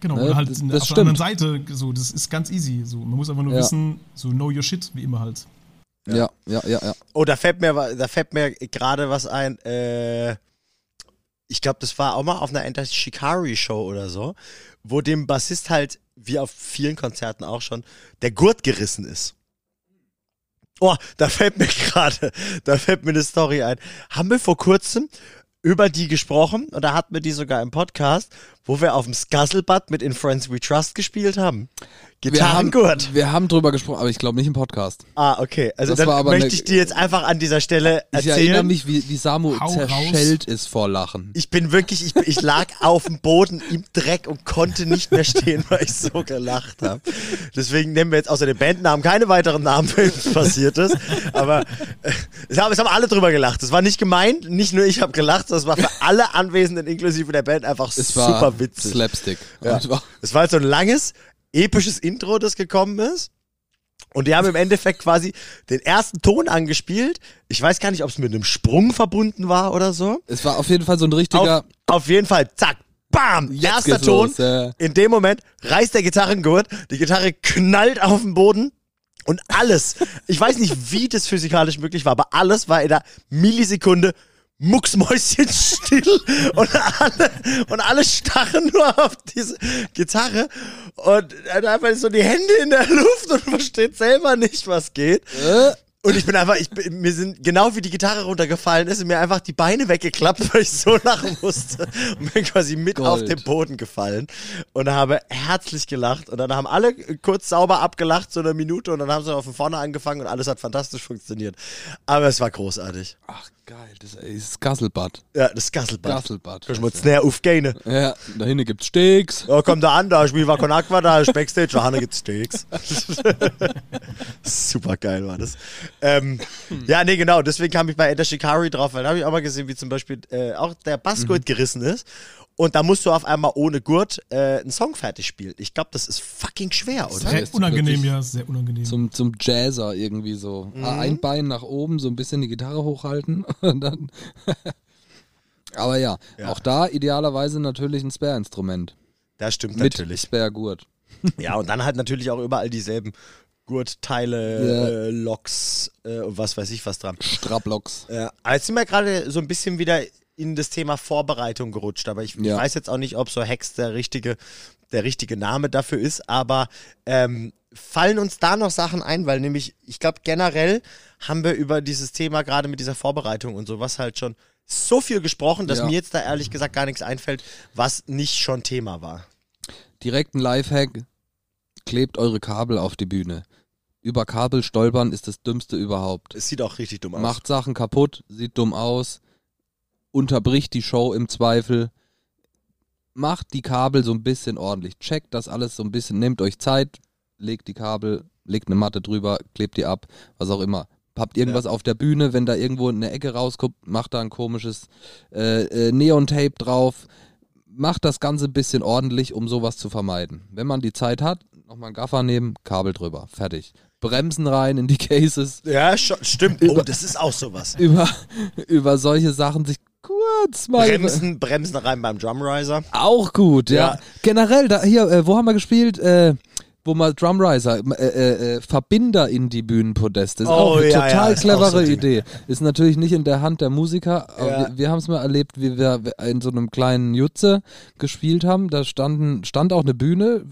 Genau, Ne, oder halt das- in- das auf der anderen stimmt. Seite, so, das ist ganz easy. So, man muss einfach nur Ja. wissen, so know your shit, wie immer halt. Ja, ja, ja, ja. Oh, da fällt mir, wa- da fällt mir gerade was ein. Äh, ich glaube, das war auch mal auf einer Enter Shikari Show oder so, wo dem Bassist halt, wie auf vielen Konzerten auch schon, der Gurt gerissen ist. Oh, da fällt mir (laughs) gerade, da fällt mir eine Story ein. Haben wir vor kurzem über die gesprochen und da hatten wir die sogar im Podcast, wo wir auf dem Scuzzlebud mit In Friends We Trust gespielt haben. Wir haben, Gitarrengurt. wir haben drüber gesprochen, aber ich glaube nicht im Podcast. Ah, okay. Also Das dann war aber möchte ich dir jetzt einfach an dieser Stelle Ich erzählen. erinnere mich, wie, wie Samu Hau zerschellt ist vor Lachen. Ich bin wirklich, ich, ich lag (laughs) auf dem Boden im Dreck und konnte nicht mehr stehen, weil ich so gelacht habe. Deswegen nennen wir jetzt außer den Bandnamen keine weiteren Namen, wenn es passiert ist. Aber äh, es, haben, alle drüber gelacht. Es war nicht gemein, nicht nur ich habe gelacht, sondern es war für alle Anwesenden inklusive der Band einfach Es war super witzig. Slapstick. Ja. War- Es war halt so ein langes, episches Intro, das gekommen ist. Und die haben im Endeffekt quasi den ersten Ton angespielt. Ich weiß gar nicht, ob es mit einem Sprung verbunden war oder so. Es war auf jeden Fall so ein richtiger. Auf, auf jeden Fall, zack, bam, Jetzt erster Ton. los, ja. In dem Moment reißt der Gitarrengurt, die Gitarre knallt auf den Boden und alles, ich weiß nicht, wie das physikalisch möglich war, aber alles war in der Millisekunde mucksmäuschenstill und alle, und alle starren nur auf diese Gitarre und dann einfach so die Hände in der Luft und versteht selber nicht, was geht. Äh, Und ich bin einfach, ich bin, mir sind genau wie die Gitarre runtergefallen ist, sind mir einfach die Beine weggeklappt, weil ich so lachen musste und bin quasi mit Gold. auf den Boden gefallen und habe herzlich gelacht und dann haben alle kurz sauber abgelacht, so eine Minute und dann haben sie auch von vorne angefangen und alles hat fantastisch funktioniert. Aber es war großartig. ach geil, das ist Gasselbad. Ja, das Gasselbad. Gasselbad. Kannst du mal Snare aufgehen. Ja, da hinten gibt's Steaks. Ja, komm da an, da Spiel war Con Aqua, da ist Backstage, da hinten gibt's Steaks. (laughs) Super geil war das. Ähm, ja, nee, genau, deswegen kam ich bei Enter Shikari drauf, weil da habe ich auch mal gesehen, wie zum Beispiel äh, auch der Bassgurt gerissen ist. Und da musst du auf einmal ohne Gurt äh, einen Song fertig spielen. Ich glaube, das ist fucking schwer, oder? Sehr unangenehm, ja, sehr unangenehm. Zum, zum Jazzer irgendwie so. Mhm. Ah, Ein Bein nach oben, so ein bisschen die Gitarre hochhalten (laughs) und dann. (laughs) Aber ja, Ja. auch da idealerweise natürlich ein Spare-Instrument. Das stimmt Mit natürlich. Spare-Gurt. (laughs) Ja, und dann halt natürlich auch überall dieselben Gurtteile, Ja. äh, Locks äh, und was weiß ich was dran. Straplocks. Ja, aber jetzt sind wir gerade so ein bisschen wieder in das Thema Vorbereitung gerutscht, aber ich, ich Ja. weiß jetzt auch nicht, ob so Hex der richtige, der richtige Name dafür ist, aber ähm, fallen uns da noch Sachen ein, weil nämlich, ich glaube generell haben wir über dieses Thema gerade mit dieser Vorbereitung und sowas halt schon so viel gesprochen, dass Ja. mir jetzt da ehrlich gesagt gar nichts einfällt, was nicht schon Thema war. Direkt ein Lifehack. Klebt eure Kabel auf die Bühne. Über Kabel stolpern ist das Dümmste überhaupt. Es sieht auch richtig dumm aus. Macht Sachen kaputt, sieht dumm aus, unterbricht die Show im Zweifel. Macht die Kabel so ein bisschen ordentlich. Checkt das alles so ein bisschen. Nehmt euch Zeit, legt die Kabel, legt eine Matte drüber, klebt die ab, was auch immer. Habt irgendwas auf der Bühne, wenn da irgendwo eine Ecke rauskommt, macht da ein komisches äh, äh, Neon-Tape drauf. Macht das Ganze ein bisschen ordentlich, um sowas zu vermeiden. Wenn man die Zeit hat, nochmal einen Gaffer nehmen, Kabel drüber, fertig. Bremsen rein in die Cases, Ja, stimmt. Oh, das ist auch sowas. über, (laughs) über solche Sachen sich kurz mal. Bremsen, Bremsen rein beim Drumriser. Auch gut, ja. Ja. Generell, da, hier, äh, wo haben wir gespielt? Äh, wo mal Drumriser, äh, äh, äh, Verbinder in die Bühnenpodeste. Ist Oh, auch eine ja, total ja, clevere so. Idee. Ist natürlich nicht in der Hand der Musiker, Ja. wir, wir haben es mal erlebt, wie wir in so einem kleinen Jutze gespielt haben. Da standen, stand auch eine Bühne,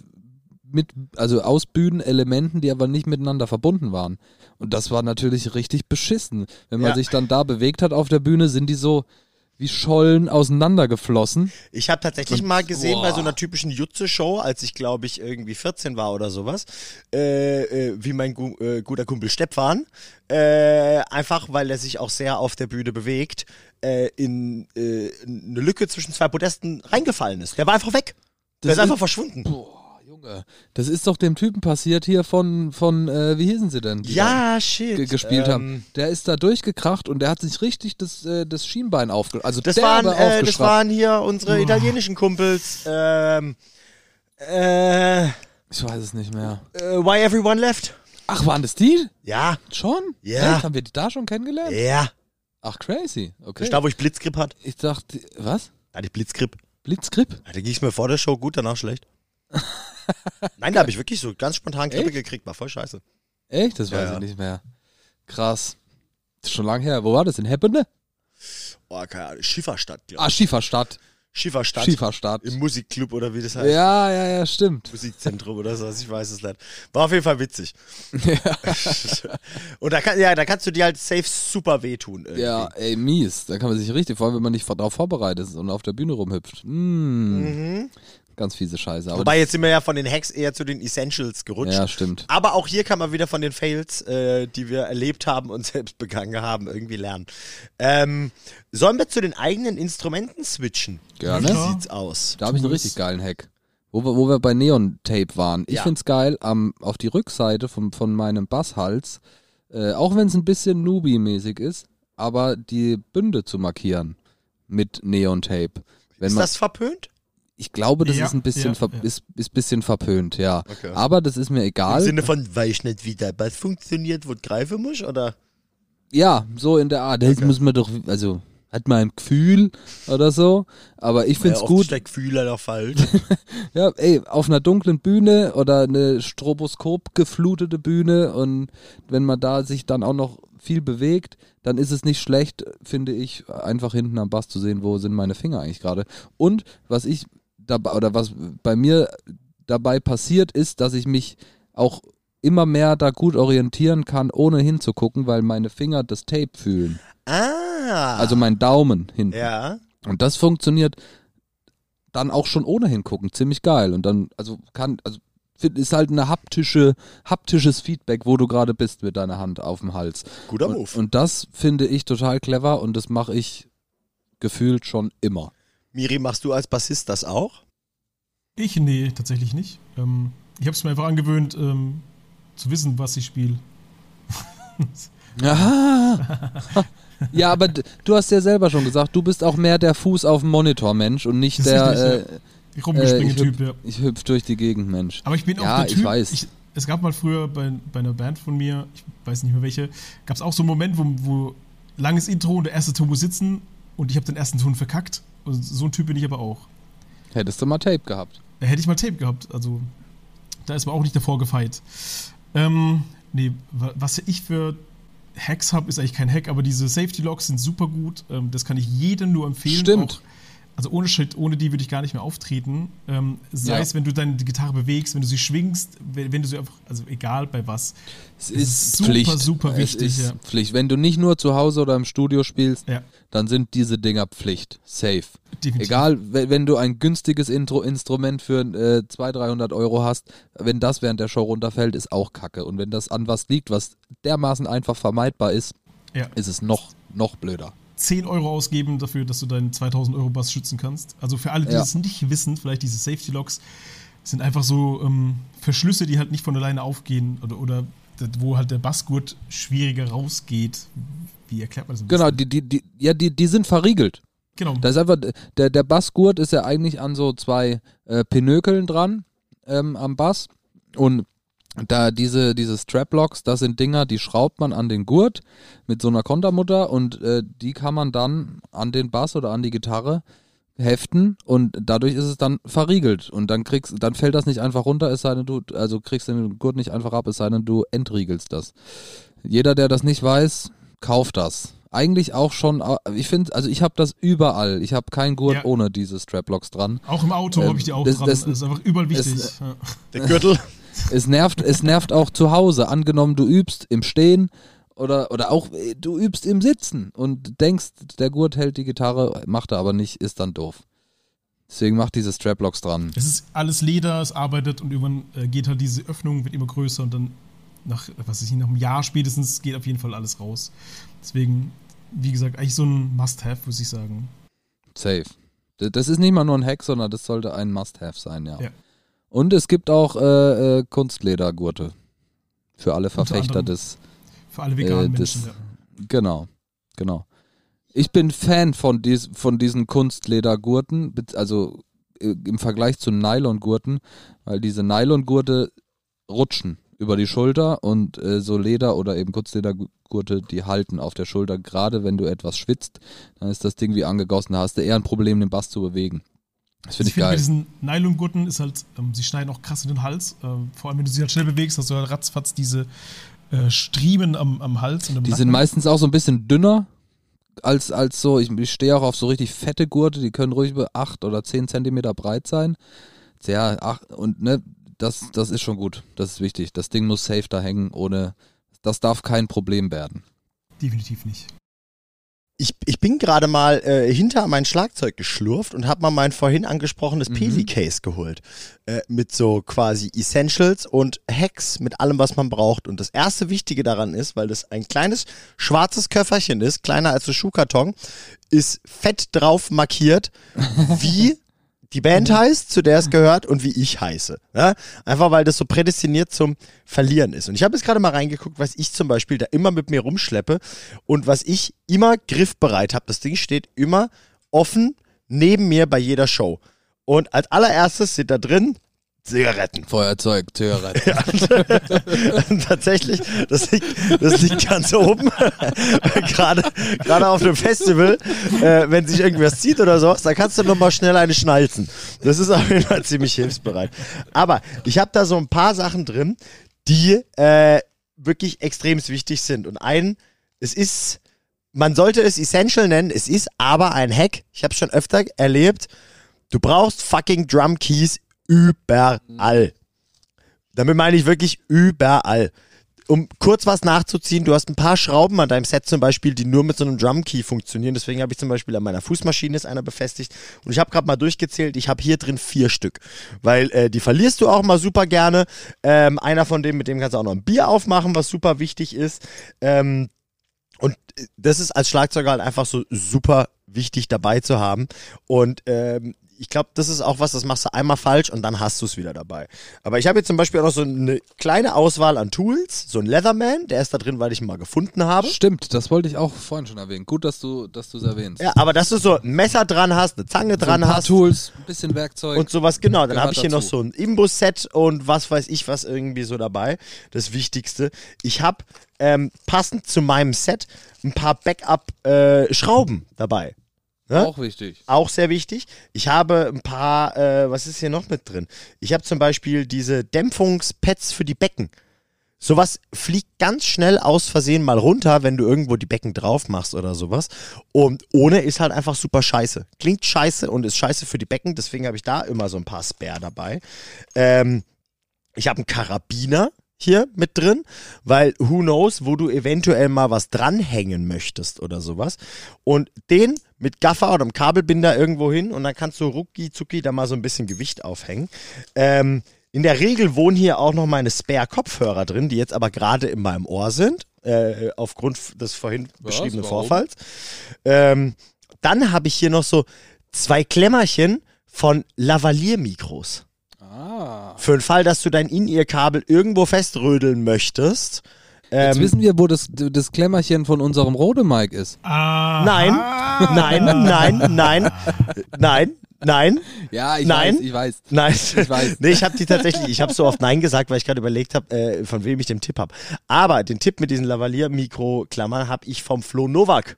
mit, also aus Bühnenelementen, die aber nicht miteinander verbunden waren. Und das war natürlich richtig beschissen. Wenn man sich dann da bewegt hat auf der Bühne, sind die so wie Schollen auseinandergeflossen. Ich habe tatsächlich Und- mal gesehen bei so boah. einer typischen Jutze-Show, als ich glaube ich irgendwie 14 war oder sowas, äh, äh, wie mein gu äh, guter Kumpel Steppan, äh, einfach weil er sich auch sehr auf der Bühne bewegt, äh, in äh, eine Lücke zwischen zwei Podesten reingefallen ist. Der war einfach weg. Der Das ist einfach ist- verschwunden. Boah, Junge. Das ist doch dem Typen passiert hier von, von äh, wie hießen sie denn? die Ja, shit. ge- gespielt ähm, haben. Der ist da durchgekracht und der hat sich richtig das, äh, das Schienbein aufge... Also Das waren, äh, das waren hier unsere italienischen Kumpels. Ähm, äh, Ich weiß es nicht mehr. äh, Why Everyone Left. Ach, waren das die? Ja, Schon? Ja. Echt? Haben wir die da schon kennengelernt? ja. Ach, crazy. Okay. Das ist da, wo ich Blitzgrip hatte. Ich dachte, was? Da hatte ich Blitzgrip. Blitzgrip? Ja, Da ging es mir vor der Show gut, danach schlecht. (laughs) Nein, da habe ich wirklich so ganz spontan Grippe gekriegt. War voll scheiße. Echt? Das Ja, weiß ja. ich nicht mehr. Krass. Das ist schon lange her. Wo war das? In Heppene? Oh, keine Ahnung. Schifferstadt, glaube Ah, ich. Schieferstadt. Schifferstadt. Schieferstadt. Im Musikclub oder wie das heißt. Ja, ja, ja, stimmt. Musikzentrum oder so, ich weiß es nicht. War auf jeden Fall witzig. (laughs) Und da, kann, ja, da kannst du dir halt safe super wehtun. Irgendwie. Ja, ey, mies. Da kann man sich richtig, vor allem wenn man nicht darauf vorbereitet ist und auf der Bühne rumhüpft. Mm, Mhm. Ganz fiese Scheiße. Aber Wobei jetzt sind wir ja von den Hacks eher zu den Essentials gerutscht. ja, stimmt. Aber auch hier kann man wieder von den Fails, äh, die wir erlebt haben und (laughs) selbst begangen haben, irgendwie lernen. Ähm, sollen wir zu den eigenen Instrumenten switchen? Gerne. Wie Ja. sieht's aus? Da habe ich einen richtig geilen Hack. Wo wir, wo wir bei Neon Tape waren. Ich Ja. find's geil, am, auf die Rückseite vom, von meinem Basshals, äh, auch wenn es ein bisschen Newbie-mäßig ist, aber die Bünde zu markieren mit Neon Tape. Wenn Ist man, das verpönt? Ich glaube, das Ja, ist ein bisschen, ja, ver, ja. Ist, ist bisschen verpönt, ja. Okay. Aber das ist mir Im egal. Sinne von, weiß ich nicht, wie der Bass funktioniert, wo du greifen musst, oder? Ja, so in der Art. Das muss man doch, also hat man ein Gefühl oder so. Aber ich find's ja, gut. ist der Gefühl halt auch falsch. (laughs) Ja, ey, auf einer dunklen Bühne oder eine Stroboskop geflutete Bühne und wenn man da sich dann auch noch viel bewegt, dann ist es nicht schlecht, finde ich, einfach hinten am Bass zu sehen, wo sind meine Finger eigentlich gerade. Und was ich dabei oder was bei mir dabei passiert ist, dass ich mich auch immer mehr da gut orientieren kann, ohne hinzugucken, weil meine Finger das Tape fühlen. ah. Also mein Daumen hinten. Ja. Und das funktioniert dann auch schon ohne hingucken, ziemlich geil. Und dann, also kann, also ist halt eine haptische, haptisches Feedback, wo du gerade bist mit deiner Hand auf dem Hals. Guter Und, Move. und das finde ich total clever und das mache ich gefühlt schon immer. Miri, machst du als Bassist das auch? Ich? Nee, tatsächlich nicht. Ähm, ich habe es mir einfach angewöhnt, ähm, zu wissen, was ich spiele. Aha. ja, aber du hast ja selber schon gesagt, du bist auch mehr der Fuß auf dem Monitor Mensch und nicht Das der richtig, äh, Ich äh, ich, rumgespringe-Typ, hüpf, ja. ich hüpf durch die Gegend Mensch. Aber ich bin Ja, auch der ich Typ. weiß. es gab mal früher bei, bei einer Band von mir, ich weiß nicht mehr welche, gab es auch so einen Moment, wo, wo langes Intro und der erste Ton muss sitzen und ich habe den ersten Ton verkackt. Und so ein Typ bin ich aber auch. Hättest du mal Tape gehabt. Hätte ich mal Tape gehabt. Also da ist man auch nicht davor gefeit. Ähm, nee, wa- was ich für Hacks habe, ist eigentlich kein Hack, aber diese Safety Locks sind super gut. Ähm, das kann ich jedem nur empfehlen. Stimmt. Auch, also ohne Schritt, ohne die würde ich gar nicht mehr auftreten. Ähm, sei Ja. es, wenn du deine Gitarre bewegst, wenn du sie schwingst, wenn, wenn du sie einfach, also egal bei was. Es ist super, super wichtig, Es ist ja. Pflicht. Wenn du nicht nur zu Hause oder im Studio spielst, Ja, dann sind diese Dinger Pflicht. Safe. definitiv. Egal, we- wenn du ein günstiges Intro Instrument für äh, 200, 300 Euro hast, wenn das während der Show runterfällt, ist auch kacke. Und wenn das an was liegt, was dermaßen einfach vermeidbar ist, Ja. ist es noch, noch blöder. 10 Euro ausgeben dafür, dass du deinen 2000 Euro Bass schützen kannst. Also für alle, die Ja. das nicht wissen, vielleicht diese Safety Locks sind einfach so ähm, Verschlüsse, die halt nicht von alleine aufgehen oder, oder wo halt der Bassgurt schwieriger rausgeht. Wie erklärt man das? Genau, die, die, die, ja, die, die sind verriegelt. genau. Da ist einfach, der, der Bassgurt ist ja eigentlich an so zwei äh, Pinökeln dran ähm, am Bass. Und da diese, diese Straplocks, das sind Dinger, die schraubt man an den Gurt mit so einer Kontermutter und äh, die kann man dann an den Bass oder an die Gitarre heften und dadurch ist es dann verriegelt und dann kriegst dann fällt das nicht einfach runter, es sei denn du also kriegst den Gurt nicht einfach ab, es sei denn du entriegelst das. Jeder, der das nicht weiß, kauft das. eigentlich auch schon, ich finde, also ich habe das überall. Ich habe keinen Gurt Ja. ohne diese Straplocks dran. Auch im Auto Ähm, habe ich die auch das- dran. das- Das, ist einfach überall wichtig. es- ja. Der Gürtel. (laughs) Es nervt, es nervt auch zu Hause. Angenommen, du übst im Stehen oder, oder auch äh, du übst im Sitzen und denkst, der Gurt hält die Gitarre, macht er aber nicht, ist dann doof. Deswegen macht diese Straplocks dran. Es ist alles Leder, es arbeitet und irgendwann äh, geht halt diese Öffnung, wird immer größer und dann nach, was weiß ich, nach einem Jahr spätestens geht auf jeden Fall alles raus. Deswegen, wie gesagt, eigentlich so ein Must-Have, muss ich sagen. Safe. Das ist nicht mal nur ein Hack, sondern das sollte ein Must-Have sein, ja. Ja. Und es gibt auch äh, äh, Kunstledergurte. Für alle Verfechter des, Für alle veganen Äh, das- Menschen. Ja. Genau, genau. Ich bin Fan von, dies, von diesen Kunstledergurten, also äh, im Vergleich zu Nylongurten, weil diese Nylongurte rutschen über die Schulter und äh, so Leder oder eben Kunstledergurte, die halten auf der Schulter. Gerade wenn du etwas schwitzt, dann ist das Ding wie angegossen. Da hast du eher ein Problem, den Bass zu bewegen. Das finde Ich ich finde, bei geil. diesen Nylongurten ist halt, ähm, sie schneiden auch krass in den Hals. Ähm, vor allem, wenn du sie halt schnell bewegst, hast du halt ratzfatz diese äh, Striemen am, am Hals und am Die Nacken. sind meistens auch so ein bisschen dünner als, als so, ich, ich stehe auch auf so richtig fette Gurte, die können ruhig über 8 oder 10 Zentimeter breit sein. Ja, ach, und ne, das, das ist schon gut. Das ist wichtig. Das Ding muss safe da hängen, ohne, das darf kein Problem werden. Definitiv nicht. Ich, ich bin gerade mal äh, hinter mein Schlagzeug geschlurft und habe mal mein vorhin angesprochenes Mhm. Peli-Case geholt. Äh, mit so quasi Essentials und Hacks, mit allem, was man braucht. Und das erste Wichtige daran ist, weil das ein kleines schwarzes Köfferchen ist, kleiner als ein Schuhkarton, ist fett drauf markiert, wie (laughs) die Band heißt, zu der es gehört und wie ich heiße. Ja? Einfach weil das so prädestiniert zum Verlieren ist. Und ich habe jetzt gerade mal reingeguckt, was ich zum Beispiel da immer mit mir rumschleppe und was ich immer griffbereit habe. Das Ding steht immer offen neben mir bei jeder Show. Und als allererstes sind da drin Zigaretten. Feuerzeug, Zigaretten. Und (laughs) tatsächlich, das liegt, das liegt ganz oben. (laughs) Gerade gerade auf einem Festival, äh, wenn sich irgendwas zieht oder sowas, da kannst du noch mal schnell eine schnalzen. Das ist auf jeden Fall ziemlich hilfsbereit. Aber ich habe da so ein paar Sachen drin, die äh, wirklich extrem wichtig sind. Und ein, es ist, man sollte es Essential nennen, es ist aber ein Hack. Ich habe schon öfter erlebt. Du brauchst fucking Drum Keys überall. Damit meine ich wirklich überall. Um kurz was nachzuziehen, du hast ein paar Schrauben an deinem Set zum Beispiel, die nur mit so einem Drum Key funktionieren. Deswegen habe ich zum Beispiel an meiner Fußmaschine ist einer befestigt. Und ich habe gerade mal durchgezählt, ich habe hier drin vier Stück. Weil äh, die verlierst du auch mal super gerne. Ähm, einer von denen, mit dem kannst du auch noch ein Bier aufmachen, was super wichtig ist. Ähm, und äh, das ist als Schlagzeuger halt einfach so super wichtig dabei zu haben. Und ähm, ich glaube, das ist auch was, das machst du einmal falsch und dann hast du es wieder dabei. Aber ich habe jetzt zum Beispiel auch noch so eine kleine Auswahl an Tools. So ein Leatherman, der ist da drin, weil ich ihn mal gefunden habe. Stimmt, das wollte ich auch vorhin schon erwähnen. Gut, dass du dass du es erwähnst. Ja, aber dass du so ein Messer dran hast, eine Zange so dran ein paar hast. Tools, ein bisschen Werkzeug. Und sowas, genau. Dann habe ich hier noch dazu. so ein Imbus-Set und was weiß ich was irgendwie so dabei. Das Wichtigste. Ich habe ähm, passend zu meinem Set ein paar Backup-Schrauben dabei. Ne? auch wichtig. Auch sehr wichtig. Ich habe ein paar, äh, was ist hier noch mit drin? Ich habe zum Beispiel diese Dämpfungspads für die Becken. Sowas fliegt ganz schnell aus Versehen mal runter, wenn du irgendwo die Becken drauf machst oder sowas. Und ohne ist halt einfach super scheiße. Klingt scheiße und ist scheiße für die Becken, deswegen habe ich da immer so ein paar Spare dabei. Ähm, ich habe einen Karabiner hier mit drin, weil who knows, wo du eventuell mal was dranhängen möchtest oder sowas. Und den mit Gaffer oder einem Kabelbinder irgendwo hin und dann kannst du rucki zucki da mal so ein bisschen Gewicht aufhängen. Ähm, in der Regel wohnen hier auch noch meine Spare-Kopfhörer drin, die jetzt aber gerade in meinem Ohr sind, äh, aufgrund des vorhin beschriebenen Warum? Vorfalls. Ähm, dann habe ich hier noch so zwei Klemmerchen von Lavalier-Mikros. Ah. Für den Fall, dass du dein In-Ear-Kabel irgendwo feströdeln möchtest. Jetzt Ähm, wissen wir, wo das, das Klemmerchen von unserem Rode-Mic ist. Ah, nein, nein, nein, nein, nein, nein, Ja, ich Nein. weiß, ich weiß. nein. Ich weiß. Nee, ich habe die tatsächlich, ich habe so oft Nein gesagt, weil ich gerade überlegt habe, äh, von wem ich den Tipp habe. Aber den Tipp mit diesen Lavalier-Mikro-Klammern habe ich vom Flo Novak,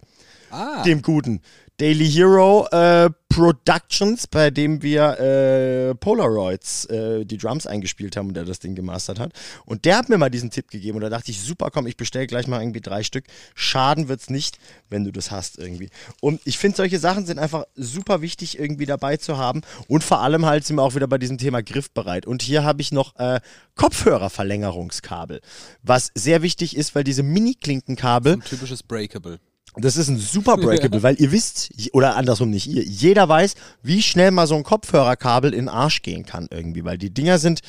Ah, dem guten. Daily Hero äh, Productions, bei dem wir äh, Polaroids äh, die Drums eingespielt haben und der das Ding gemastert hat. Und der hat mir mal diesen Tipp gegeben und da dachte ich, super, komm, ich bestelle gleich mal irgendwie drei Stück. Schaden wird's nicht, wenn du das hast irgendwie. Und ich finde, solche Sachen sind einfach super wichtig irgendwie dabei zu haben und vor allem halt sind wir auch wieder bei diesem Thema griffbereit. Und hier habe ich noch äh, Kopfhörerverlängerungskabel, was sehr wichtig ist, weil diese Mini-Klinkenkabel Ein typisches Breakable. Das ist ein super (laughs) Breakable, weil ihr wisst, oder andersrum nicht ihr, jeder weiß, wie schnell mal so ein Kopfhörerkabel in den Arsch gehen kann irgendwie, weil die Dinger sind,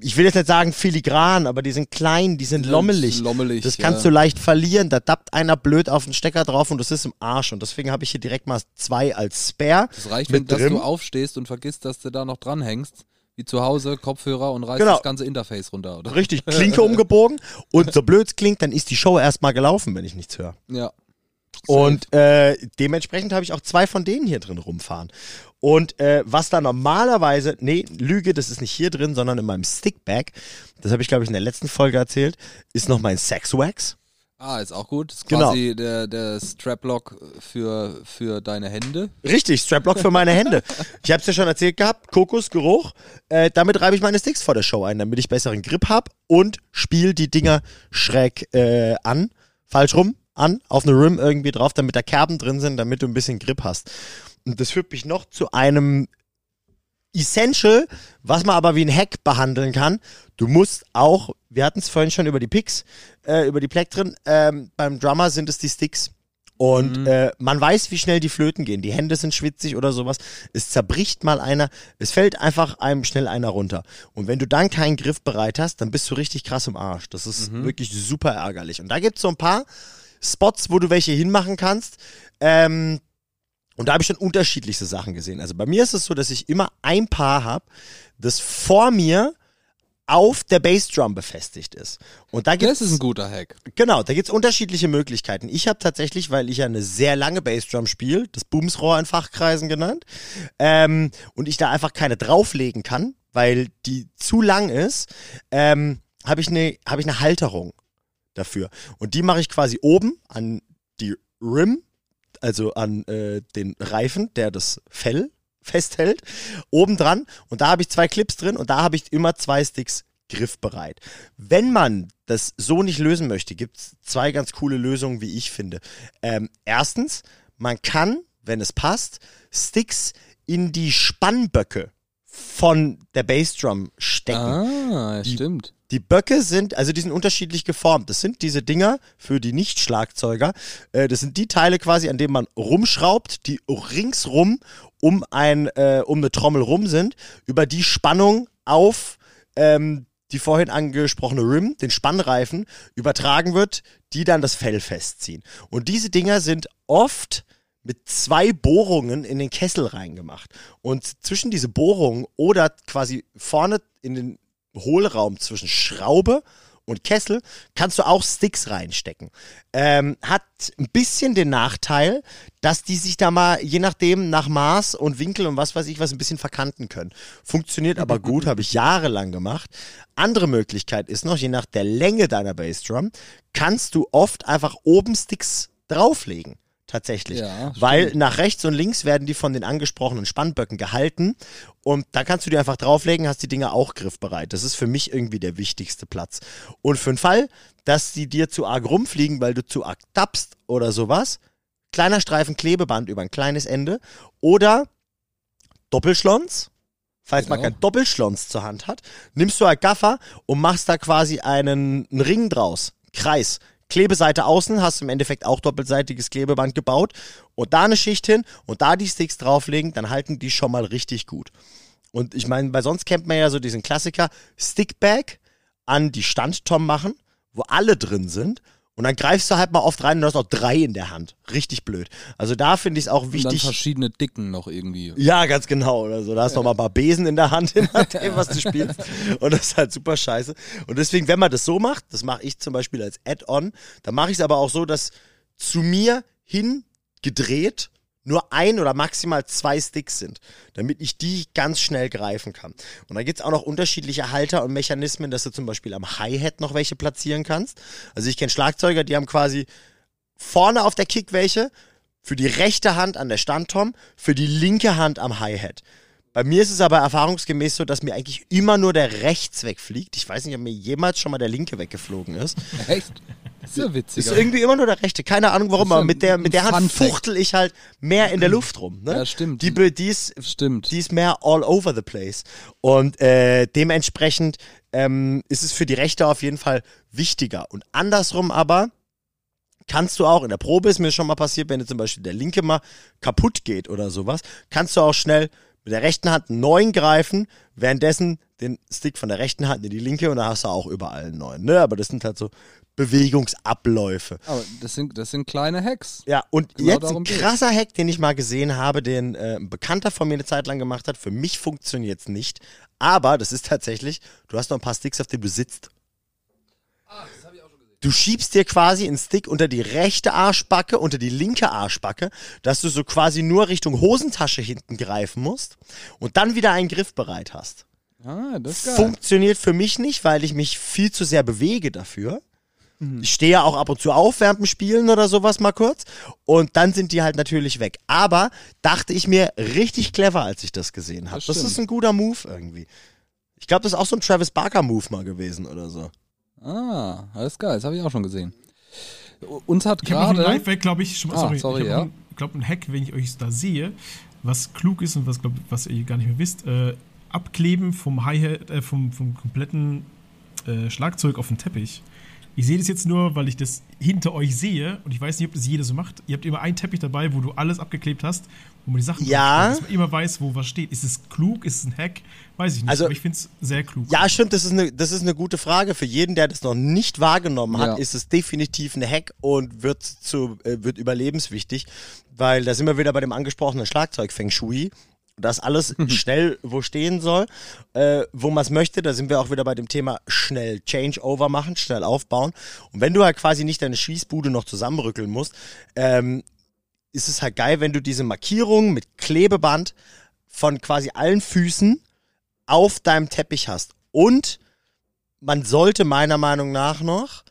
ich will jetzt nicht sagen filigran, aber die sind klein, die sind lommelig. Lommelig, Das kannst ja. du leicht verlieren, da dappt einer blöd auf den Stecker drauf und das ist im Arsch und deswegen habe ich hier direkt mal zwei als Spare. Das reicht, wenn dass du aufstehst und vergisst, dass du da noch dranhängst. Wie zu Hause, Kopfhörer und reißt Genau. das ganze Interface runter, oder? Richtig, (laughs) Klinke umgebogen und so blöd es klingt, dann ist die Show erstmal gelaufen, wenn ich nichts höre. Ja. Und äh, dementsprechend habe ich auch zwei von denen hier drin rumfahren. Und äh, was da normalerweise, nee, Lüge, das ist nicht hier drin, sondern in meinem Stickbag, das habe ich glaube ich in der letzten Folge erzählt, ist noch mein Sexwax. Ah, ist auch gut. Ist Genau. quasi der, der Straplock für, für deine Hände. Richtig, Straplock für meine Hände. (laughs) Ich habe es ja schon erzählt gehabt, Kokosgeruch. Äh, damit reibe ich meine Sticks vor der Show ein, damit ich besseren Grip habe und spiele die Dinger schräg äh, an, falsch rum, an, auf eine Rim irgendwie drauf, damit da Kerben drin sind, damit du ein bisschen Grip hast. Und das führt mich noch zu einem Essential, was man aber wie ein Hack behandeln kann. Du musst auch, wir hatten es vorhin schon über die Picks, äh, über die Plektren, ähm, beim Drummer sind es die Sticks. Und äh, man weiß, wie schnell die Flöten gehen. Die Hände sind schwitzig oder sowas. Es zerbricht mal einer. Es fällt einfach einem schnell einer runter. Und wenn du dann keinen Griff bereit hast, dann bist du richtig krass im Arsch. Das ist wirklich super ärgerlich. Und da gibt es so ein paar Spots, wo du welche hinmachen kannst. Ähm, und da habe ich schon unterschiedlichste Sachen gesehen. Also bei mir ist es so, dass ich immer ein Paar habe, das vor mir auf der Bassdrum befestigt ist. Und da gibt Das ist ein guter Hack. Genau, da gibt's unterschiedliche Möglichkeiten. Ich habe tatsächlich, weil ich ja eine sehr lange Bassdrum spiele, das Boomsrohr in Fachkreisen genannt, ähm, und ich da einfach keine drauflegen kann, weil die zu lang ist, ähm, habe ich eine hab ich eine Halterung dafür. Und die mache ich quasi oben an die Rim, also an äh, den Reifen, der das Fell festhält, oben dran. Und da habe ich zwei Clips drin und da habe ich immer zwei Sticks griffbereit. Wenn man das so nicht lösen möchte, gibt es zwei ganz coole Lösungen, wie ich finde. Ähm, erstens, man kann, wenn es passt, Sticks in die Spannböcke von der Bassdrum stecken. Ah, stimmt. Die Böcke sind, also die sind unterschiedlich geformt. Das sind diese Dinger für die Nicht-Schlagzeuger. Äh, das sind die Teile quasi, an denen man rumschraubt, die ringsrum um, ein, äh, um eine Trommel rum sind, über die Spannung auf ähm, die vorhin angesprochene Rim, den Spannreifen, übertragen wird, die dann das Fell festziehen. Und diese Dinger sind oft mit zwei Bohrungen in den Kessel reingemacht. Und zwischen diese Bohrungen oder quasi vorne in den Hohlraum zwischen Schraube und Kessel kannst du auch Sticks reinstecken. Ähm, hat ein bisschen den Nachteil, dass die sich da mal, je nachdem, nach Maß und Winkel und was weiß ich was, ein bisschen verkanten können. Funktioniert aber gut, habe ich jahrelang gemacht. Andere Möglichkeit ist noch, je nach der Länge deiner Bassdrum, kannst du oft einfach oben Sticks drauflegen. Tatsächlich. Ja, Weil nach rechts und links werden die von den angesprochenen Spannböcken gehalten und da kannst du die einfach drauflegen, hast die Dinger auch griffbereit. Das ist für mich irgendwie der wichtigste Platz. Und für den Fall, dass die dir zu arg rumfliegen, weil du zu arg tappst oder sowas, kleiner Streifen Klebeband über ein kleines Ende oder Doppelschlons. Falls man Genau. kein Doppelschlons zur Hand hat, nimmst du ein Gaffer und machst da quasi einen, einen Ring draus. Kreis. Klebeseite außen, hast im Endeffekt auch doppelseitiges Klebeband gebaut und da eine Schicht hin und da die Sticks drauflegen, dann halten die schon mal richtig gut. Und ich meine, bei sonst kennt man ja so diesen Klassiker Stickbag an die Standtom machen, wo alle drin sind. Und dann greifst du halt mal oft rein und du hast auch drei in der Hand. Richtig blöd. Also da finde ich es auch Und dann wichtig. verschiedene Dicken noch irgendwie. Ja, ganz genau. Oder so. Da hast du noch mal ein paar Besen in der Hand, (laughs) je nachdem, was du (laughs) spielst. Und das ist halt super scheiße. Und deswegen, wenn man das so macht, das mache ich zum Beispiel als Add-on, dann mache ich es aber auch so, dass zu mir hingedreht nur ein oder maximal zwei Sticks sind, damit ich die ganz schnell greifen kann. Und da gibt's auch noch unterschiedliche Halter und Mechanismen, dass du zum Beispiel am Hi-Hat noch welche platzieren kannst. Also ich kenne Schlagzeuger, die haben quasi vorne auf der Kick welche, für die rechte Hand an der Standtom, für die linke Hand am Hi-Hat. Bei mir ist es aber erfahrungsgemäß so, dass mir eigentlich immer nur der rechts wegfliegt. Ich weiß nicht, ob mir jemals schon mal der linke weggeflogen ist. (laughs) Echt? Das ist ja witzig. Ist irgendwie immer nur der rechte. Keine Ahnung warum, aber mit der, mit der Hand fuchtel ich halt mehr in der Luft rum. Ne? Ja, stimmt. Die, die, ist, Stimmt. die ist mehr all over the place. Und äh, dementsprechend ähm, ist es für die Rechte auf jeden Fall wichtiger. Und andersrum aber kannst du auch, in der Probe ist mir schon mal passiert, wenn dir zum Beispiel der linke mal kaputt geht oder sowas, kannst du auch schnell mit der rechten Hand einen neuen greifen, währenddessen den Stick von der rechten Hand in die linke und dann hast du auch überall einen neuen. Ne? Aber das sind halt so Bewegungsabläufe. Aber das sind, das sind kleine Hacks. Ja, und Genau jetzt ein krasser Hack, den ich mal gesehen habe, den äh, ein Bekannter von mir eine Zeit lang gemacht hat. Für mich funktioniert es nicht. Aber das ist tatsächlich, du hast noch ein paar Sticks, auf denen du sitzt. Du schiebst dir quasi einen Stick unter die rechte Arschbacke, unter die linke Arschbacke, dass du so quasi nur Richtung Hosentasche hinten greifen musst und dann wieder einen Griff bereit hast. Ah, das ist geil. Funktioniert für mich nicht, weil ich mich viel zu sehr bewege dafür. Ich stehe ja auch ab und zu auf während dem Spielen oder sowas mal kurz. Und dann sind die halt natürlich weg. Aber dachte ich mir richtig clever, als ich das gesehen habe. Das Das, ist ein guter Move irgendwie. Ich glaube, das ist auch so ein Travis Barker-Move mal gewesen oder so. Ah, alles geil. Das habe ich auch schon gesehen. Uns hat Ich habe noch einen gerade. Lifehack, glaube ich. Schon, Ah, sorry, sorry, ich ja. habe einen, glaub, einen Hack, wenn ich euch da sehe, was klug ist und was, glaub, was ihr gar nicht mehr wisst. Äh, abkleben vom Hi-Hat, äh, vom, vom kompletten äh, Schlagzeug auf den Teppich. Ich sehe das jetzt nur, weil ich das hinter euch sehe und ich weiß nicht, ob das jeder so macht. Ihr habt immer einen Teppich dabei, wo du alles abgeklebt hast, wo man die Sachen Ja. draufstellt, dass man immer weiß, wo was steht. Ist es klug? Ist es ein Hack? Weiß ich nicht. Also- aber ich finde es sehr klug. Ja, stimmt, das ist, eine, das ist eine gute Frage. Für jeden, der das noch nicht wahrgenommen hat, Ja. ist es definitiv ein Hack und wird, zu, äh, wird überlebenswichtig, weil da sind wir wieder bei dem angesprochenen Schlagzeug Feng Shui. Dass alles (laughs) schnell wo stehen soll, äh, wo man es möchte. Da sind wir auch wieder bei dem Thema schnell Changeover machen, schnell aufbauen. Und wenn du halt quasi nicht deine Schießbude noch zusammenrückeln musst, ähm, ist es halt geil, wenn du diese Markierung mit Klebeband von quasi allen Füßen auf deinem Teppich hast. Und man sollte meiner Meinung nach noch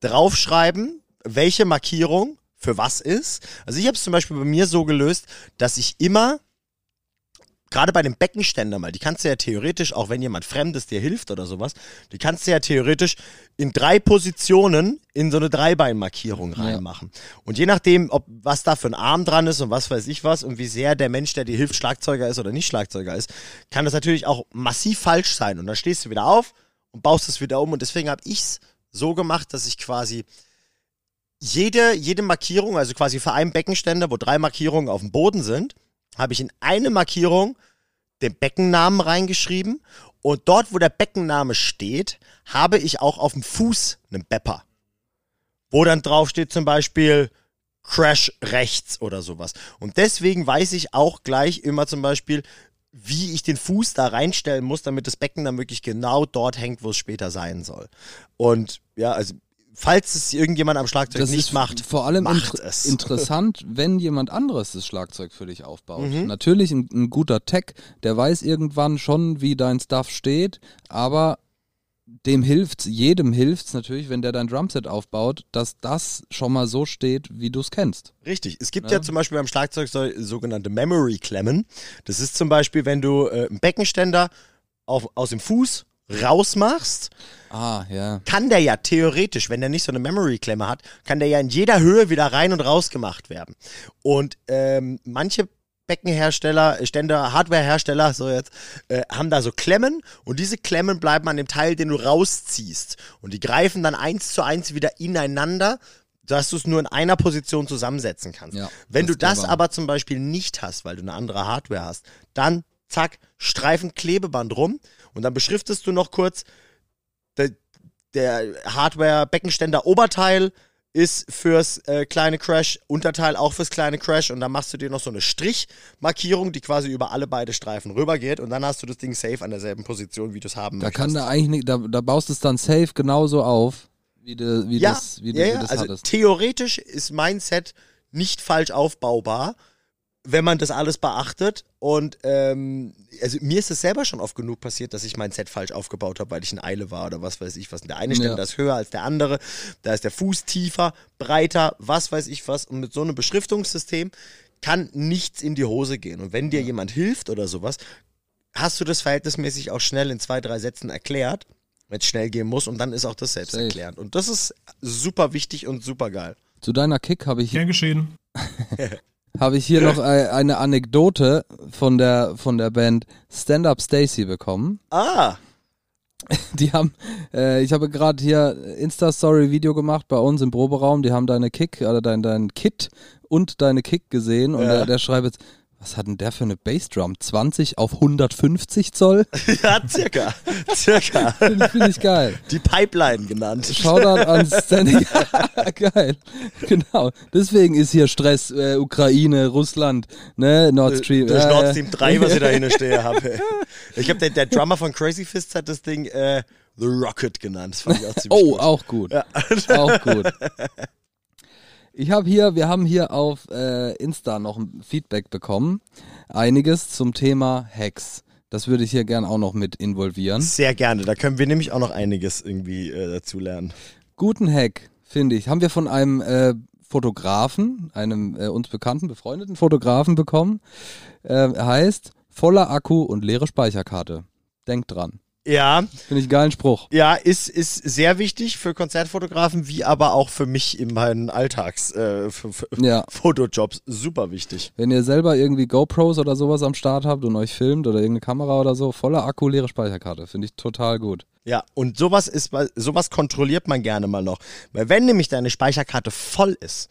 draufschreiben, welche Markierung für was ist. Also ich habe es zum Beispiel bei mir so gelöst, dass ich immer gerade bei dem Beckenständer mal, die kannst du ja theoretisch, auch wenn jemand Fremdes dir hilft oder sowas, die kannst du ja theoretisch in drei Positionen in so eine Dreibeinmarkierung reinmachen. Und je nachdem, ob was da für ein Arm dran ist und was weiß ich was und wie sehr der Mensch, der dir hilft, Schlagzeuger ist oder nicht Schlagzeuger ist, kann das natürlich auch massiv falsch sein. Und dann stehst du wieder auf und baust es wieder um. Und deswegen habe ich's so gemacht, dass ich quasi jede, jede Markierung, also quasi für einen Beckenständer, wo drei Markierungen auf dem Boden sind, habe ich in eine Markierung den Beckennamen reingeschrieben und dort, wo der Beckenname steht, habe ich auch auf dem Fuß einen Bepper. Wo dann drauf steht zum Beispiel Crash rechts oder sowas. Und deswegen weiß ich auch gleich immer zum Beispiel, wie ich den Fuß da reinstellen muss, damit das Becken dann wirklich genau dort hängt, wo es später sein soll. Und ja, also falls es irgendjemand am Schlagzeug Das nicht ist macht, vor allem macht inter es. interessant, wenn jemand anderes das Schlagzeug für dich aufbaut. Mhm. Natürlich ein, ein guter Tech, der weiß irgendwann schon, wie dein Stuff steht, aber dem hilft's, jedem hilft's natürlich, wenn der dein Drumset aufbaut, dass das schon mal so steht, wie du es kennst. Richtig. Es gibt Ja. ja, zum Beispiel beim Schlagzeug so, sogenannte Memory-Klemmen. Das ist zum Beispiel, wenn du äh, einen Beckenständer auf, aus dem Fuß rausmachst, Ah, ja. kann der ja theoretisch, wenn der nicht so eine Memory-Klemme hat, kann der ja in jeder Höhe wieder rein und raus gemacht werden. Und ähm, manche Beckenhersteller, äh, Ständer, Hardwarehersteller, so jetzt, äh, haben da so Klemmen und diese Klemmen bleiben an dem Teil, den du rausziehst. Und die greifen dann eins zu eins wieder ineinander, dass du es nur in einer Position zusammensetzen kannst. Ja, Wenn das du das aber zum Beispiel nicht hast, weil du eine andere Hardware hast, dann zack, Streifen Klebeband rum und dann beschriftest du noch kurz, der, der Hardware-Beckenständer-Oberteil ist fürs äh, kleine Crash, Unterteil auch fürs kleine Crash und dann machst du dir noch so eine Strichmarkierung, die quasi über alle beide Streifen rübergeht und dann hast du das Ding safe an derselben Position, wie du es haben Da möchtest. kann da eigentlich nicht, da, da baust du es dann safe genauso auf, wie du, wie ja, das, wie du, ja, wie ja, das also hattest. theoretisch ist mein Set nicht falsch aufbaubar. Wenn man das alles beachtet. Und ähm, also mir ist es selber schon oft genug passiert, dass ich mein Set falsch aufgebaut habe, weil ich in Eile war oder was weiß ich was. Und der eine Ständer Ja. ist höher als der andere, da ist der Fuß tiefer, breiter, was weiß ich was. Und mit so einem Beschriftungssystem kann nichts in die Hose gehen. Und wenn dir jemand hilft oder sowas, hast du das verhältnismäßig auch schnell in zwei, drei Sätzen erklärt, wenn es schnell gehen muss. Und dann ist auch das selbst Safe. erklärend. Und das ist super wichtig und super geil. Zu deiner Kick habe ich Gern geschehen. (laughs) habe ich hier noch äh, eine Anekdote von der von der Band Stand Up Stacy bekommen. Ah, (laughs) Die haben, äh, ich habe gerade hier Insta-Story-Video gemacht bei uns im Proberaum. Die haben deine Kick, oder dein, dein Kit und deine Kick gesehen. Und Ja. der, der schreibt jetzt, was hat denn der für eine Bassdrum? 20 auf 150 Zoll? (laughs) ja, circa. circa. Finde find ich geil. Die Pipeline genannt. Shoutout an Standing. (laughs) Ja, geil. Genau. Deswegen ist hier Stress, äh, Ukraine, Russland, ne, Nord Stream. Durch Ja, Nord ja. Stream 3, was ich da hinten stehe habe. (laughs) Ich glaube, der, der Drummer von Crazy Fists hat das Ding äh, The Rocket genannt. Das fand ich auch ziemlich Oh, gut. auch gut. Auch gut. Ich habe hier, wir haben hier auf äh, Insta noch ein Feedback bekommen. Einiges zum Thema Hacks. Das würde ich hier gern auch noch mit involvieren. Sehr gerne. Da können wir nämlich auch noch einiges irgendwie äh, dazu lernen. Guten Hack, finde ich, haben wir von einem äh, Fotografen, einem äh, uns bekannten, befreundeten Fotografen bekommen. Äh, heißt voller Akku und leere Speicherkarte. Denkt dran. Ja, Finde ich einen geilen Spruch. ja, ist, ist sehr wichtig für Konzertfotografen, wie aber auch für mich in meinen Alltags äh, f- f- Ja. Fotojobs. Super wichtig. Wenn ihr selber irgendwie GoPros oder sowas am Start habt und euch filmt oder irgendeine Kamera oder so, voller Akku, leere Speicherkarte. Finde ich total gut. Ja, und sowas ist sowas kontrolliert man gerne mal noch. Weil wenn nämlich deine Speicherkarte voll ist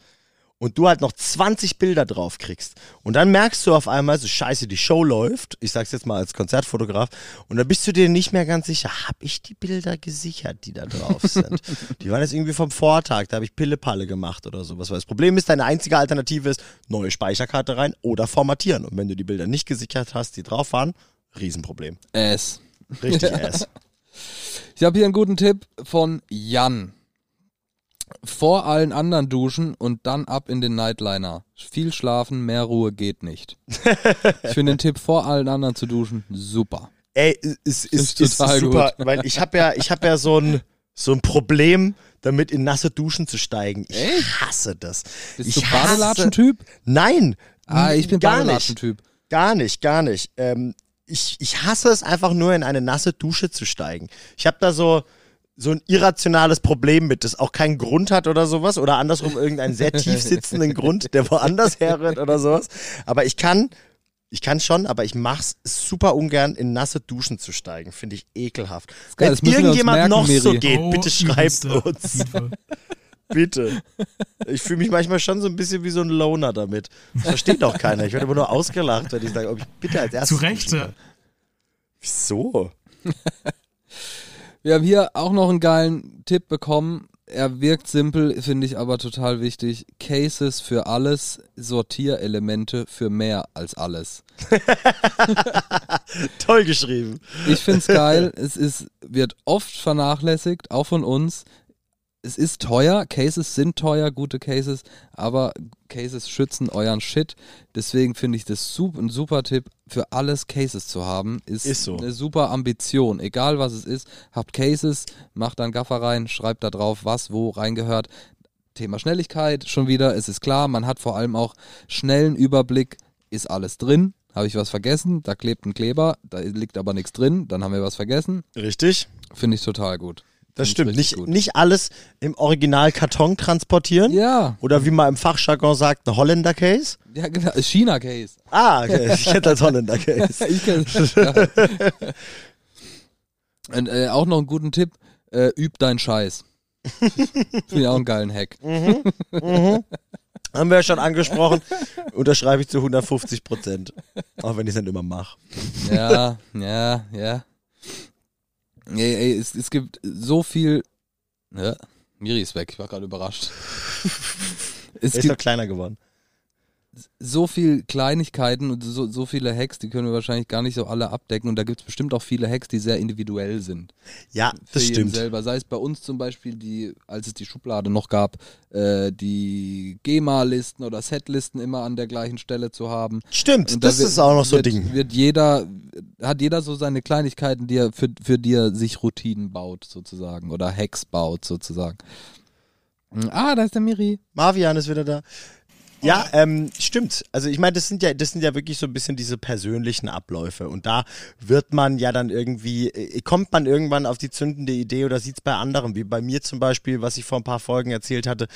und du halt noch 20 Bilder drauf kriegst und dann merkst du auf einmal, so scheiße, die Show läuft, ich sag's jetzt mal als Konzertfotograf, und dann bist du dir nicht mehr ganz sicher, hab ich die Bilder gesichert, die da drauf sind? (laughs) die waren jetzt irgendwie vom Vortag, da habe ich Pille-Palle gemacht oder sowas. Weil das Problem ist, deine einzige Alternative ist, neue Speicherkarte rein oder formatieren. Und wenn du die Bilder nicht gesichert hast, die drauf waren, Riesenproblem. Es. Richtig (laughs) ass. Ich habe hier einen guten Tipp von Jan. Vor allen anderen duschen und dann ab in den Nightliner. Viel schlafen, mehr Ruhe geht nicht. (laughs) Ich finde den Tipp, vor allen anderen zu duschen, super. Ey, es ist, Ist ist, total super, weil ich habe ja, ich habe ja so ein so ein Problem damit in nasse Duschen zu steigen. Ich Echt? hasse das. Bist ich du Badelatschen-Typ? Nein. Ah, ich bin gar nicht. Badelatschen-Typ. Gar nicht, gar nicht. Ähm, ich, ich hasse es einfach nur in eine nasse Dusche zu steigen. Ich habe da so so ein irrationales Problem mit, das auch keinen Grund hat oder sowas oder andersrum irgendeinen sehr tief (laughs) sitzenden Grund, der woanders herrührt oder sowas. Aber ich kann, ich kann schon, aber ich mach's super ungern, in nasse Duschen zu steigen. Finde ich ekelhaft. geil, Wenn irgendjemand merken, noch so Miri. geht, Oh, bitte schreibt uns. (laughs) Bitte. Ich fühle mich manchmal schon so ein bisschen wie so ein Loner damit. Das versteht doch keiner. Ich werde immer nur ausgelacht, wenn ich sage, ob ich bitte als erstes. Zu Recht. Wieso? Wir haben hier auch noch einen geilen Tipp bekommen. Er wirkt simpel, finde ich aber total wichtig. Cases für alles, Sortierelemente für mehr als alles. (laughs) Toll geschrieben. Ich finde es geil. (laughs) Es ist, wird oft vernachlässigt, auch von uns. Es ist teuer, Cases sind teuer, gute Cases, aber Cases schützen euren Shit. Deswegen finde ich das sup ein super Tipp, für alles Cases zu haben. Ist, Ist so. eine super Ambition. Egal was es ist, habt Cases, macht dann Gaffer rein, schreibt da drauf, was wo reingehört. Thema Schnelligkeit schon wieder, es ist klar, man hat vor allem auch schnellen Überblick, ist alles drin. Habe ich was vergessen? Da klebt ein Kleber, da liegt aber nichts drin, dann haben wir was vergessen. Richtig. Finde ich total gut. Das stimmt. Nicht, gut. nicht alles im Original Karton transportieren. Ja, Oder wie man im Fachjargon sagt, eine Holländer-Case. ja genau. China-Case. Ah, okay. (laughs) ich hätte als Holländer-Case. (laughs) ich kenn ja. (laughs) Und äh, auch noch einen guten Tipp, äh, üb deinen Scheiß. Finde ich auch einen geilen Hack. Haben wir ja schon angesprochen. Unterschreibe ich zu 150 Prozent. Auch wenn ich es nicht immer mache. Ja, ja, ja. Ey, ey, es, es gibt so viel. Ja, Miri ist weg, ich war gerade überrascht. (laughs) Es Er ist doch gibt, kleiner geworden. So viel Kleinigkeiten und so, so viele Hacks, die können wir wahrscheinlich gar nicht so alle abdecken. Und da gibt es bestimmt auch viele Hacks, die sehr individuell sind. Ja, Für das stimmt. selber. Sei es bei uns zum Beispiel, die, als es die Schublade noch gab, äh, die GEMA-Listen oder Setlisten immer an der gleichen Stelle zu haben. Stimmt, Und da das wird- ist auch noch so ein Ding. Wird jeder, hat jeder so seine Kleinigkeiten, die er für, für die er sich Routinen baut, sozusagen. Oder Hacks baut, sozusagen. Ah, da ist der Miri. Marvian ist wieder da. Ja, ähm, stimmt. Also ich meine, das sind ja, das sind ja wirklich so ein bisschen diese persönlichen Abläufe. Und da wird man ja dann irgendwie, äh, kommt man irgendwann auf die zündende Idee oder sieht es bei anderen, wie bei mir zum Beispiel, was ich vor ein paar Folgen erzählt hatte,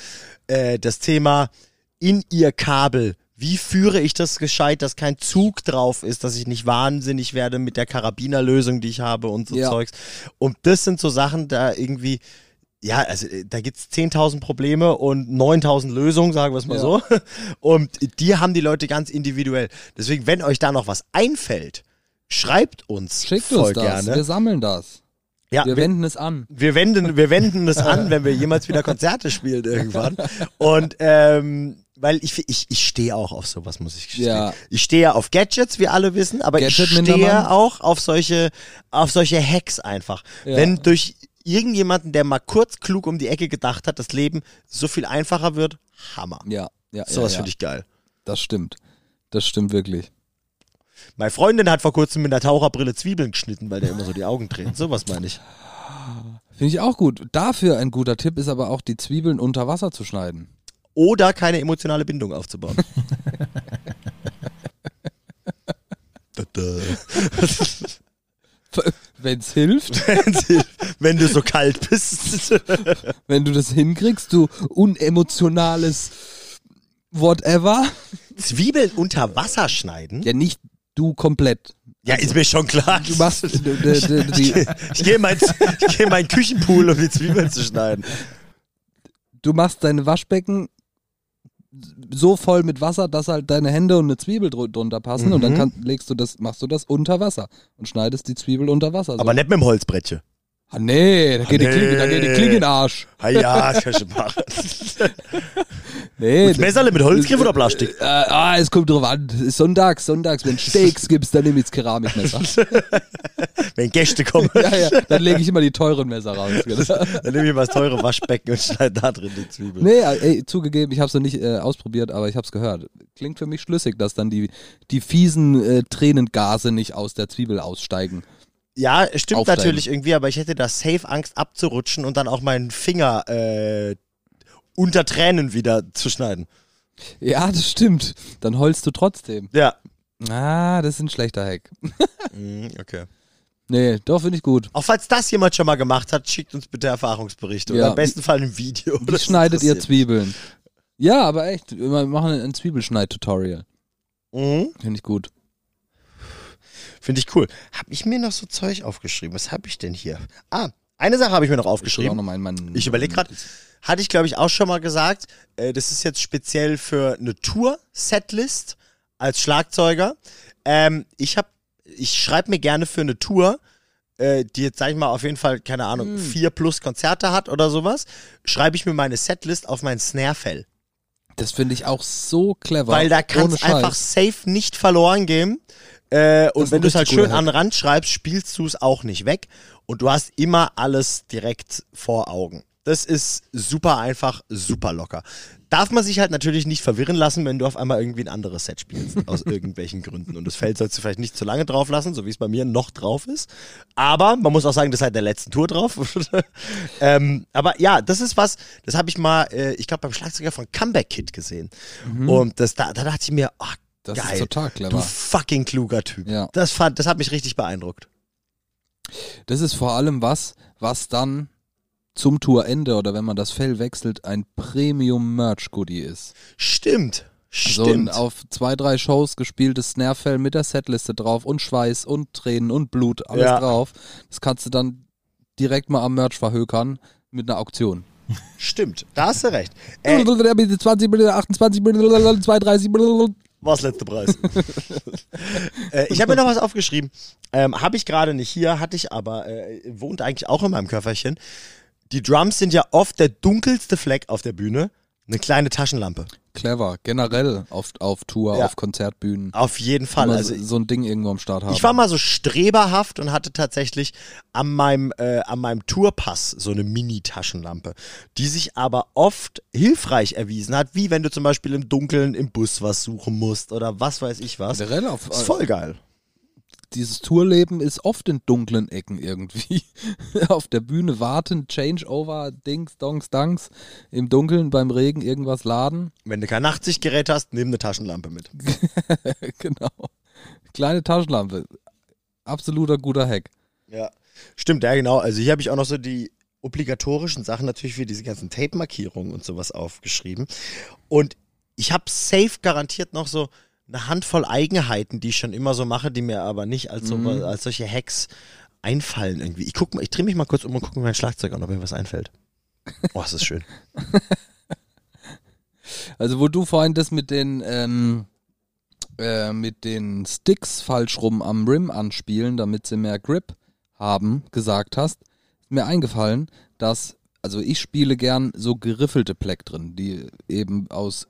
äh, das Thema in ihr Kabel. Wie führe ich das gescheit, dass kein Zug drauf ist, dass ich nicht wahnsinnig werde mit der Karabinerlösung, die ich habe und so Ja. Zeugs. Und das sind so Sachen, da irgendwie, ja, also äh, da gibt's 10.000 Probleme und 9.000 Lösungen, sagen wir es mal Ja. so. (laughs) Und die haben die Leute ganz individuell. Deswegen, wenn euch da noch was einfällt, schreibt uns Schickt voll uns das. gerne. Wir sammeln das. ja, wir wir, wenden es an. wir wenden, wir wenden es an, wenn wir jemals wieder Konzerte spielen irgendwann. Und ähm, weil ich, ich, ich stehe auch auf sowas, muss ich gestehen. Ja. Ich stehe auf Gadgets, wie alle wissen, aber ich Gadget-Mindermann. stehe auch auf solche, auf solche Hacks einfach. Ja. Wenn durch irgendjemanden, der mal kurz klug um die Ecke gedacht hat, das Leben so viel einfacher wird, Hammer. Ja, ja, Sowas ja, ja. finde ich geil. Das stimmt. Das stimmt wirklich. Meine Freundin hat vor kurzem mit einer Taucherbrille Zwiebeln geschnitten, weil der immer so die Augen dreht. Sowas meine ich. Finde ich auch gut. Dafür ein guter Tipp ist aber auch, die Zwiebeln unter Wasser zu schneiden. Oder keine emotionale Bindung aufzubauen. (laughs) Da, da. Wenn es hilft, Wenn du so kalt bist. (laughs) wenn du das hinkriegst, du unemotionales Whatever. Zwiebeln unter Wasser schneiden? Ja, nicht du komplett. Ja, ist mir schon klar. Du machst die, (laughs) ich gehe in mein, ich geh meinen Küchenpool, um die Zwiebeln zu schneiden. du machst deine Waschbecken so voll mit Wasser, dass halt deine Hände und eine Zwiebel dr drunter passen und dann Mhm. kann, legst du das, machst du das unter Wasser und schneidest die Zwiebel unter Wasser. So. Aber nicht mit dem Holzbrettchen. Ah, nee, da geht, Ah, Die Klinge, da geht die nee. Klinge in den Arsch. Ah ja, das kann ich schon machen. (laughs) Nee, Und Messerle mit Holzgriff oder Plastik? Äh, ah, es kommt drauf an. Sonntags, sonntags, wenn (laughs) Steaks gibt's, dann nehme ich das Keramikmesser. (laughs) Wenn Gäste kommen, ja, ja, dann lege ich immer die teuren Messer raus. genau. dann nehme ich mal das teure Waschbecken und schneide da drin die Zwiebeln. Nee, ey, zugegeben, ich habe es noch nicht äh, ausprobiert, aber ich habe es gehört. Klingt für mich schlüssig, dass dann die, die fiesen äh, Tränengase nicht aus der Zwiebel aussteigen. Ja, stimmt Aufsteigen. natürlich irgendwie, aber ich hätte da safe Angst abzurutschen und dann auch meinen Finger äh, unter Tränen wieder zu schneiden. Ja, das stimmt. Dann heulst du trotzdem. Ja. Ah, das ist ein schlechter Hack. (laughs) Mhm, okay. Nee, doch, finde ich gut. Auch falls das jemand schon mal gemacht hat, schickt uns bitte Erfahrungsberichte. Oder Ja. am besten Fall ein Video. Wie Das schneidet ihr Zwiebeln? Ja, aber echt, wir machen ein Zwiebelschneid-Tutorial. Mhm. Finde ich gut. Finde ich cool. Habe ich mir noch so Zeug aufgeschrieben? Was habe ich denn hier? Ah, eine Sache habe ich mir noch Ich aufgeschrieben. noch mal in meinen, Ich überlege gerade, hatte ich glaube ich auch schon mal gesagt, äh, das ist jetzt speziell für eine Tour-Setlist als Schlagzeuger. Ähm, ich habe, ich schreibe mir gerne für eine Tour, äh, die jetzt sag ich mal auf jeden Fall keine Ahnung Hm. vier plus Konzerte hat oder sowas, schreibe ich mir meine Setlist auf mein Snare-Fell, Das finde ich auch so clever. weil da kann es einfach safe nicht verloren gehen. Äh, und wenn du es halt schön an den Rand schreibst, spielst du es auch nicht weg. Und du hast immer alles direkt vor Augen. Das ist super einfach, super locker. Darf man sich halt natürlich nicht verwirren lassen, wenn du auf einmal irgendwie ein anderes Set spielst, (laughs) aus irgendwelchen Gründen. Und das Feld sollst du vielleicht nicht zu lange drauf lassen, so wie es bei mir noch drauf ist. Aber man muss auch sagen, das ist halt der letzten Tour drauf. (laughs) ähm, aber ja, das ist was, das habe ich mal, äh, ich glaube, beim Schlagzeuger von Comeback Kid gesehen. Und das, da, da dachte ich mir, oh, Das geil. ist total Du clever. fucking kluger Typ. Ja. Das, fand, das hat mich richtig beeindruckt. Das ist vor allem was, was dann zum Tourende oder wenn man das Fell wechselt, ein Premium-Merch-Goodie ist. Stimmt. So ein Stimmt. auf zwei, drei Shows gespieltes Snarefell mit der Setliste drauf und Schweiß und Tränen und Blut, alles Ja. drauf. Das kannst du dann direkt mal am Merch verhökern mit einer Auktion. Stimmt. Da hast du recht. Äh, 20, 28, 32, was letzte Preis? (laughs) äh, ich habe mir noch was aufgeschrieben. Ähm, habe ich gerade nicht hier, hatte ich aber, äh, wohnt eigentlich auch in meinem Köfferchen. Die Drums sind ja oft der dunkelste Fleck auf der Bühne. Eine kleine Taschenlampe. Clever. Generell auf, auf Tour, Ja. auf Konzertbühnen. Auf jeden Fall. Immer Also so, ein Ding irgendwo am Start haben. ich war mal so streberhaft und hatte tatsächlich an meinem, äh, an meinem Tourpass so eine Mini-Taschenlampe, die sich aber oft hilfreich erwiesen hat, wie wenn du zum Beispiel im Dunkeln im Bus was suchen musst oder was weiß ich was. Generell auf, ist voll geil. Dieses Tourleben ist oft in dunklen Ecken irgendwie. (laughs) Auf der Bühne warten, Changeover, Dings, Dongs, Danks, im Dunkeln beim Regen irgendwas laden. Wenn du kein Nachtsichtgerät hast, nimm eine Taschenlampe mit. (laughs) genau. Kleine Taschenlampe. Absoluter guter Hack. Ja. Stimmt, ja genau. Also hier habe ich auch noch so die obligatorischen Sachen natürlich für diese ganzen Tape-Markierungen und sowas aufgeschrieben. Und ich habe safe garantiert noch so eine Handvoll Eigenheiten, die ich schon immer so mache, die mir aber nicht als, so, als solche Hacks einfallen irgendwie. Ich guck mal, ich drehe mich mal kurz um und gucke mir mein Schlagzeug an, ob mir was einfällt. (laughs) Oh, das ist schön. (laughs) Also wo du vorhin das mit den ähm, äh, mit den Sticks falsch rum am Rim anspielen, damit sie mehr Grip haben, gesagt hast, ist mir eingefallen, dass also ich spiele gern so geriffelte Plektren, die eben aus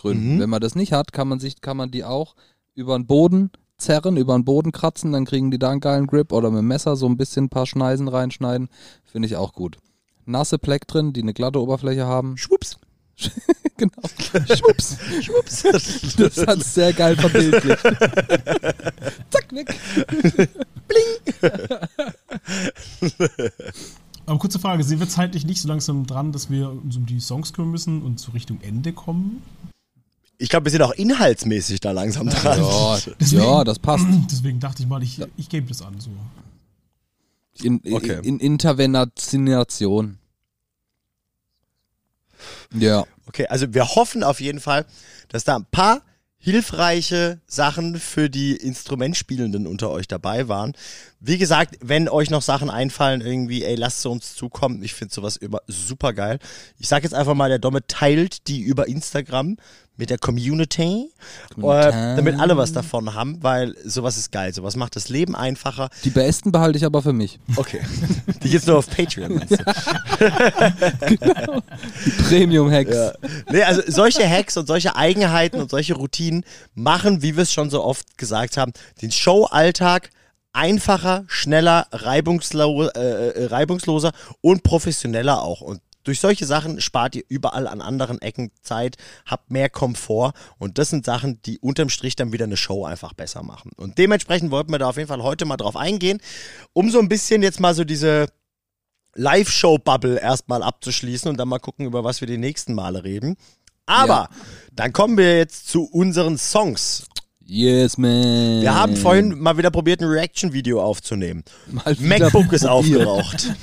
Grip-Gründen. Mhm. Wenn man das nicht hat, kann man sich, kann man die auch über den Boden zerren, über den Boden kratzen, dann kriegen die da einen geilen Grip oder mit dem Messer so ein bisschen ein paar Schneisen reinschneiden. Finde ich auch gut. Nasse Plektren, die eine glatte Oberfläche haben. Schwupps. (laughs) genau. Schwupps. Schwupps. Das hat sehr geil verbildlicht. (laughs) Zack, weg. Aber kurze Frage, sind wir zeitlich nicht so langsam dran, dass wir uns um die Songs kümmern müssen und so Richtung Ende kommen? Ich glaube, wir sind auch inhaltsmäßig da langsam dran. Ja, Deswegen- (laughs) ja, das passt. (clears throat) Deswegen dachte ich mal, ich, ich gebe das an. So. In, Okay. in Intervenation. Ja. Okay, also wir hoffen auf jeden Fall, dass da ein paar hilfreiche Sachen für die Instrumentspielenden unter euch dabei waren. Wie gesagt, wenn euch noch Sachen einfallen, irgendwie, ey, lasst sie uns zukommen. Ich finde sowas immer super geil. Ich sag jetzt einfach mal, der Domme teilt die über Instagram mit der Community, äh, damit alle was davon haben, weil sowas ist geil. Sowas macht das Leben einfacher. Die besten behalte ich aber für mich. Okay. Die gibt's nur auf Patreon, meinst du? Die Premium-Hacks. Ja. Nee, also solche Hacks und solche Eigenheiten und solche Routinen machen, wie wir es schon so oft gesagt haben, den Showalltag einfacher, schneller, reibungslo äh, äh, reibungsloser und professioneller auch. Und durch solche Sachen spart ihr überall an anderen Ecken Zeit, habt mehr Komfort und das sind Sachen, die unterm Strich dann wieder eine Show einfach besser machen. Und dementsprechend wollten wir da auf jeden Fall heute mal drauf eingehen, um so ein bisschen jetzt mal so diese Live-Show-Bubble erstmal abzuschließen und dann mal gucken, über was wir die nächsten Male reden. Aber Ja. dann kommen wir jetzt zu unseren Songs. Yes, man. Wir haben vorhin mal wieder probiert, ein Reaction-Video aufzunehmen. MacBook ist probiert. aufgeraucht. (laughs)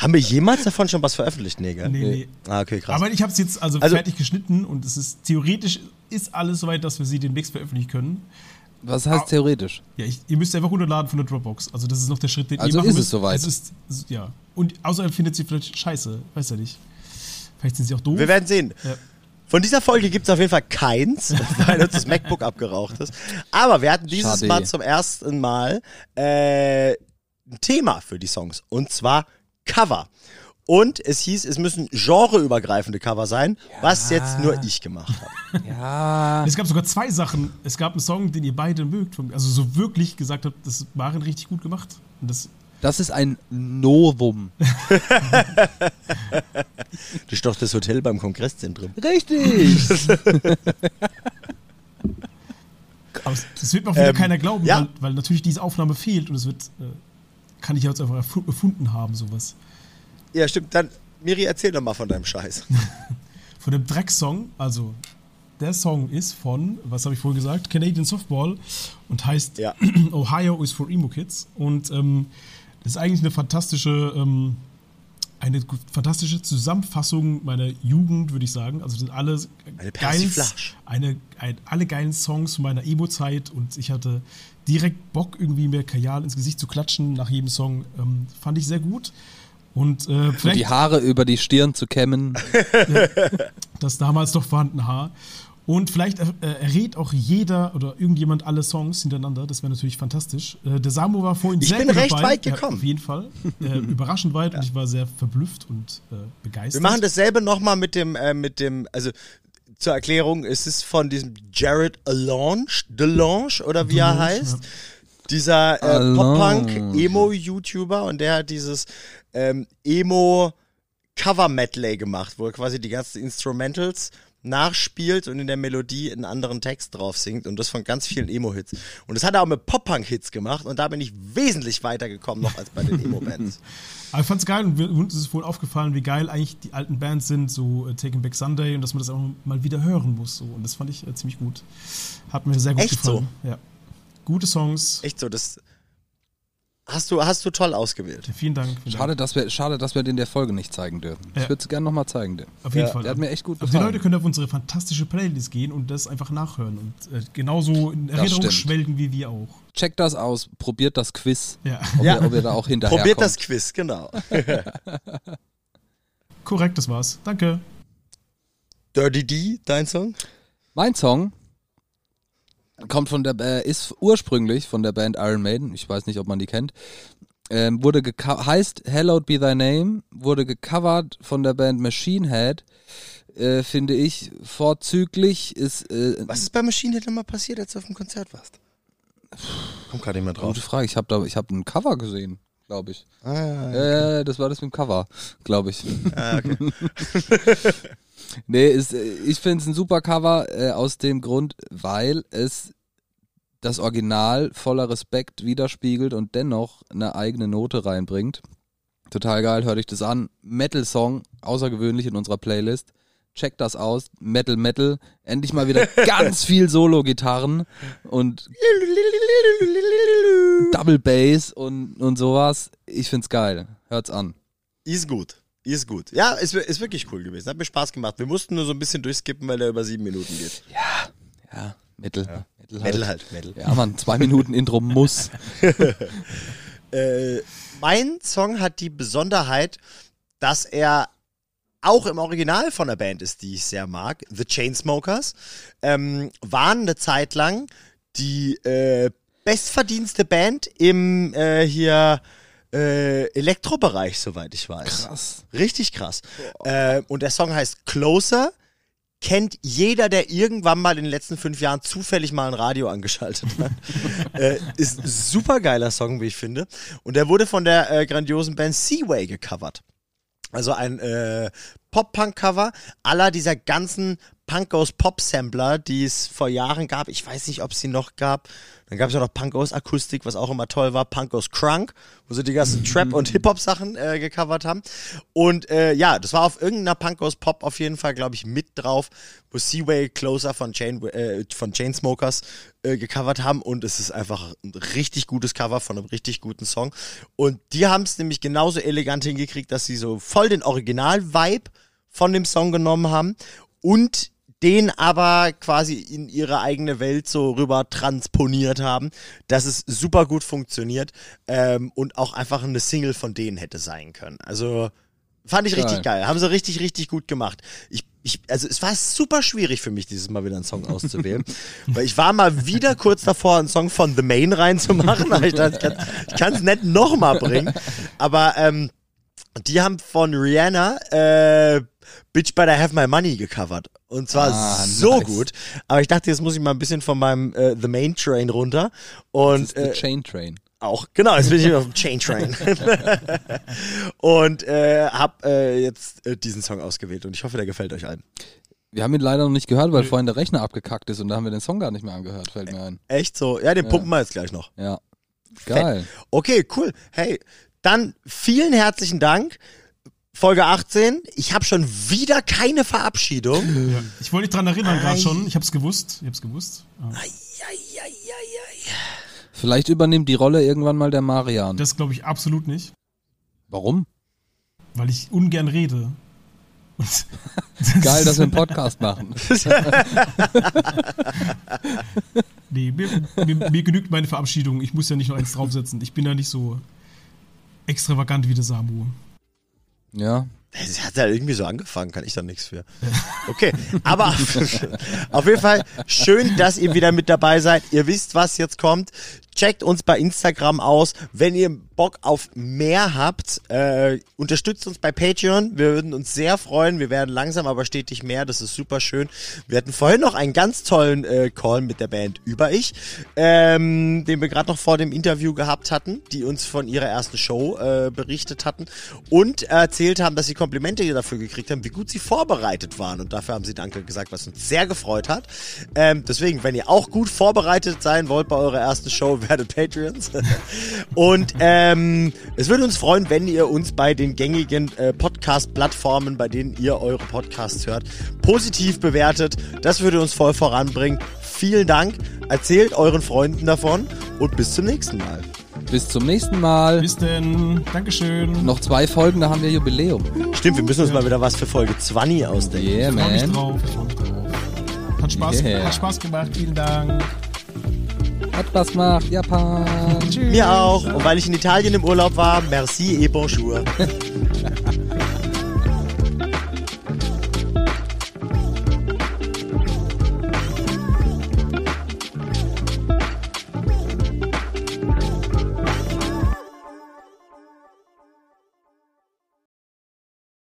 haben wir jemals davon schon was veröffentlicht? Nee, gell? Nee, nee. Ah, okay, krass. Aber ich habe es jetzt also, Also- fertig geschnitten und es ist theoretisch ist alles soweit, dass wir sie demnächst veröffentlichen können. Was heißt theoretisch? Ja, ich, ihr müsst einfach runterladen von der Dropbox. Also das ist noch der Schritt, den Also ihr machen ist es müsst. soweit. Es ist, es- ja. Und außerdem findet sie vielleicht scheiße. Weiß ja nicht. Vielleicht sind sie auch doof. wir werden sehen. Ja. Von dieser Folge gibt es auf jeden Fall keins, (laughs) weil uns das MacBook abgeraucht ist. Aber wir hatten dieses Schade. Mal zum ersten Mal äh, ein Thema für die Songs. Und zwar Cover. Und es hieß, es müssen genreübergreifende Cover sein, was jetzt nur ich gemacht habe. Ja. (laughs) Es gab sogar zwei Sachen. Es gab einen Song, den ihr beide mögt. von- Also so wirklich gesagt habt, das waren richtig gut gemacht. Und das, Das ist ein Novum. (laughs) Das ist doch das Hotel beim Kongresszentrum. Richtig. (laughs) aber es- das wird mir auch wieder Ähm, keiner glauben, ja. weil, weil natürlich diese Aufnahme fehlt und es wird, äh, kann ich jetzt einfach erfu- erfunden haben, sowas. Ja, stimmt. Dann, Miri, erzähl doch mal von deinem Scheiß. (laughs) Von dem Drecksong, also der Song ist von, was habe ich vorhin gesagt, Canadian Softball und heißt Ja. (clears throat) Ohio is for Emo Kids. Und ähm, das ist eigentlich eine fantastische, ähm, eine fantastische Zusammenfassung meiner Jugend, würde ich sagen. Also sind alle Eine geilen, eine, ein, alle geilen Songs von meiner Emo-Zeit und ich hatte direkt Bock, irgendwie mir Kajal ins Gesicht zu klatschen nach jedem Song. Ähm, fand ich sehr gut. Und äh, Und die Haare über die Stirn zu kämmen. (laughs) das damals noch vorhandene Haar. Und vielleicht äh, errät auch jeder oder irgendjemand alle Songs hintereinander. Das wäre natürlich fantastisch. Äh, der Samu war vorhin Ich sehr bin gut recht dabei. weit Ja, gekommen. auf jeden Fall. Äh, (laughs) überraschend weit und ich war sehr verblüfft und äh, begeistert. Wir machen dasselbe nochmal mit dem, äh, mit dem, also zur Erklärung, es ist von diesem Jared Allange, Delange oder wie er heißt. Dieser äh. Pop-Punk-Emo-YouTuber und der hat dieses ähm, Emo-Cover-Medley gemacht, wo er quasi die ganzen Instrumentals nachspielt und in der Melodie einen anderen Text drauf singt und das von ganz vielen Emo-Hits. Und das hat er auch mit Pop-Punk-Hits gemacht und da bin ich wesentlich weitergekommen noch als bei den (laughs) Emo-Bands. Aber ich fand's geil und uns ist vorhin aufgefallen, wie geil eigentlich die alten Bands sind, so äh, Taking Back Sunday und dass man das auch mal wieder hören muss. So. Und das fand ich äh, ziemlich gut. Hat mir sehr gut Echt gefallen. Ja. Gute Songs. Echt so, das hast du, hast du toll ausgewählt. Vielen Dank. Vielen Schade, Dank. dass wir, schade, dass wir den der Folge nicht zeigen dürfen. Ja. Ich würde es gerne nochmal zeigen. Den. Auf jeden Ja, Fall. der hat mir echt gut Also die gefallen. Leute können auf unsere fantastische Playlist gehen und das einfach nachhören. Und äh, genauso in Erinnerung schwelgen wie wir auch. Checkt das aus, probiert das Quiz, Ja. ob, Ja. ihr, ob ihr da auch hinterher Probiert kommt. das Quiz, genau. (laughs) Korrekt, das war's. Danke. Dirty D, dein Song? Mein Song kommt von der äh, ist ursprünglich von der Band Iron Maiden. Ich weiß nicht, ob man die kennt. Ähm, wurde heißt Hallowed Be Thy Name, wurde gecovert von der Band Machine Head. Äh, finde ich vorzüglich ist äh, Was ist bei Machine Head nochmal passiert, als du auf dem Konzert warst? Kommt gerade nicht mehr drauf. gute Frage. Ich habe ich habe ein Cover gesehen, glaube ich. Ah, ja, Ja, ja, das war das mit dem Cover, glaube ich. ah, okay. (laughs) Nee, ist, äh, ich finde es ein super Cover äh, aus dem Grund, weil es das Original voller Respekt widerspiegelt und dennoch eine eigene Note reinbringt. Total geil, hört euch das an. Metal-Song, außergewöhnlich in unserer Playlist. Checkt das aus. Metal, Metal. Endlich mal wieder (laughs) ganz viel Solo-Gitarren und (laughs) Double Bass und, und sowas. Ich find's geil. Hört's an. Ist gut. Ist gut. Ja, ist, ist wirklich cool gewesen. Hat mir Spaß gemacht. Wir mussten nur so ein bisschen durchskippen, weil der über sieben Minuten geht. Ja, Metal. Metal, Metal halt, Metal. Ja, man, zwei Minuten Intro muss. (laughs) Äh, mein Song hat die Besonderheit, dass er auch im Original von der Band ist, die ich sehr mag. The Chainsmokers ähm, waren eine Zeit lang die äh, bestverdienste Band im äh, hier äh, Elektrobereich, soweit ich weiß. Krass. Richtig krass. Äh, und der Song heißt Closer. Kennt jeder, der irgendwann mal in den letzten fünf Jahren zufällig mal ein Radio angeschaltet hat. (laughs) äh, ist ein super geiler Song, wie ich finde. Und der wurde von der äh, grandiosen Band Seaway gecovert. Also ein äh, Pop-Punk-Cover aller dieser ganzen Punk Goes Pop-Sampler, die es vor Jahren gab. Ich weiß nicht, ob es sie noch gab. Dann gab es ja noch Punk Goes Akustik, was auch immer toll war. Punk Goes Crunk, wo sie die ganzen Trap- und Hip-Hop-Sachen äh, gecovert haben. Und äh, ja, das war auf irgendeiner Punk Goes Pop auf jeden Fall, glaube ich, mit drauf, wo Seaway Closer von, Chain, äh, von Chainsmokers äh, gecovert haben. Und es ist einfach ein richtig gutes Cover von einem richtig guten Song. Und die haben es nämlich genauso elegant hingekriegt, dass sie so voll den Original-Vibe von dem Song genommen haben und den aber quasi in ihre eigene Welt so rüber transponiert haben, dass es super gut funktioniert ähm, und auch einfach eine Single von denen hätte sein können. Also fand ich richtig geil. Haben sie richtig, richtig gut gemacht. Ich, ich, also es war super schwierig für mich, dieses Mal wieder einen Song auszuwählen. (laughs) weil ich war mal wieder kurz davor, einen Song von The Main reinzumachen, aber ich dachte, ich kann es nicht nochmal bringen. Aber ähm, die haben von Rihanna äh, Bitch Better Have My Money gecovert. Und zwar Ah, so nice. gut. Aber ich dachte, jetzt muss ich mal ein bisschen von meinem äh, The Main Train runter. Und Das ist äh, The Chain Train. auch, genau, jetzt bin ich auf dem Chain Train. (laughs) und äh, hab äh, jetzt äh, diesen Song ausgewählt und ich hoffe, der gefällt euch allen. Wir haben ihn leider noch nicht gehört, weil vorhin der Rechner abgekackt ist und da haben wir den Song gar nicht mehr angehört, fällt mir ein. Echt so? Ja, den pumpen wir jetzt gleich noch. Ja. Geil. Okay, cool. Hey, dann vielen herzlichen Dank. Folge 18. Ich habe schon wieder keine Verabschiedung. Ja. Ich wollte dich dran erinnern, gerade schon. Ich hab's gewusst. Ich hab's gewusst. Ja. Eieieiei. Vielleicht übernimmt die Rolle irgendwann mal der Marian. Das glaube ich absolut nicht, Warum? weil ich ungern rede. (laughs) Geil, dass wir einen Podcast machen. (laughs) Nee, mir, mir, mir genügt meine Verabschiedung. Ich muss ja nicht noch eins draufsetzen. Ich bin ja nicht so extravagant wie der Samu. Ja. Das hat ja irgendwie so angefangen, kann ich da nichts für. Okay, aber (laughs) auf jeden Fall schön, dass ihr wieder mit dabei seid. Ihr wisst, was jetzt kommt. Checkt uns bei Instagram aus. Wenn ihr Bock auf mehr habt, äh, unterstützt uns bei Patreon. Wir würden uns sehr freuen. Wir werden langsam aber stetig mehr. Das ist super schön. Wir hatten vorhin noch einen ganz tollen äh, Call mit der Band Über Ich, ähm, den wir gerade noch vor dem Interview gehabt hatten, die uns von ihrer ersten Show äh, berichtet hatten und erzählt haben, dass sie Komplimente dafür gekriegt haben, wie gut sie vorbereitet waren. Und dafür haben sie Danke gesagt, was uns sehr gefreut hat. Ähm, deswegen, wenn ihr auch gut vorbereitet sein wollt bei eurer ersten Show, werdet Patreons. (laughs) Und ähm, es würde uns freuen, wenn ihr uns bei den gängigen äh, Podcast-Plattformen, bei denen ihr eure Podcasts hört, positiv bewertet. Das würde uns voll voranbringen. Vielen Dank. Erzählt euren Freunden davon und bis zum nächsten Mal. Bis zum nächsten Mal. Bis denn. Dankeschön. Noch zwei Folgen, da haben wir Jubiläum. Stimmt, wir müssen uns mal wieder was für Folge 20 ausdenken. Yeah, Ich freu mich man. drauf. Ich freu mich drauf. Hat Spaß, Yeah. hat Spaß gemacht. Vielen Dank. Hat Spaß gemacht. Japan. Tschüss. Mir auch. Und weil ich in Italien im Urlaub war, merci et bonjour. (laughs)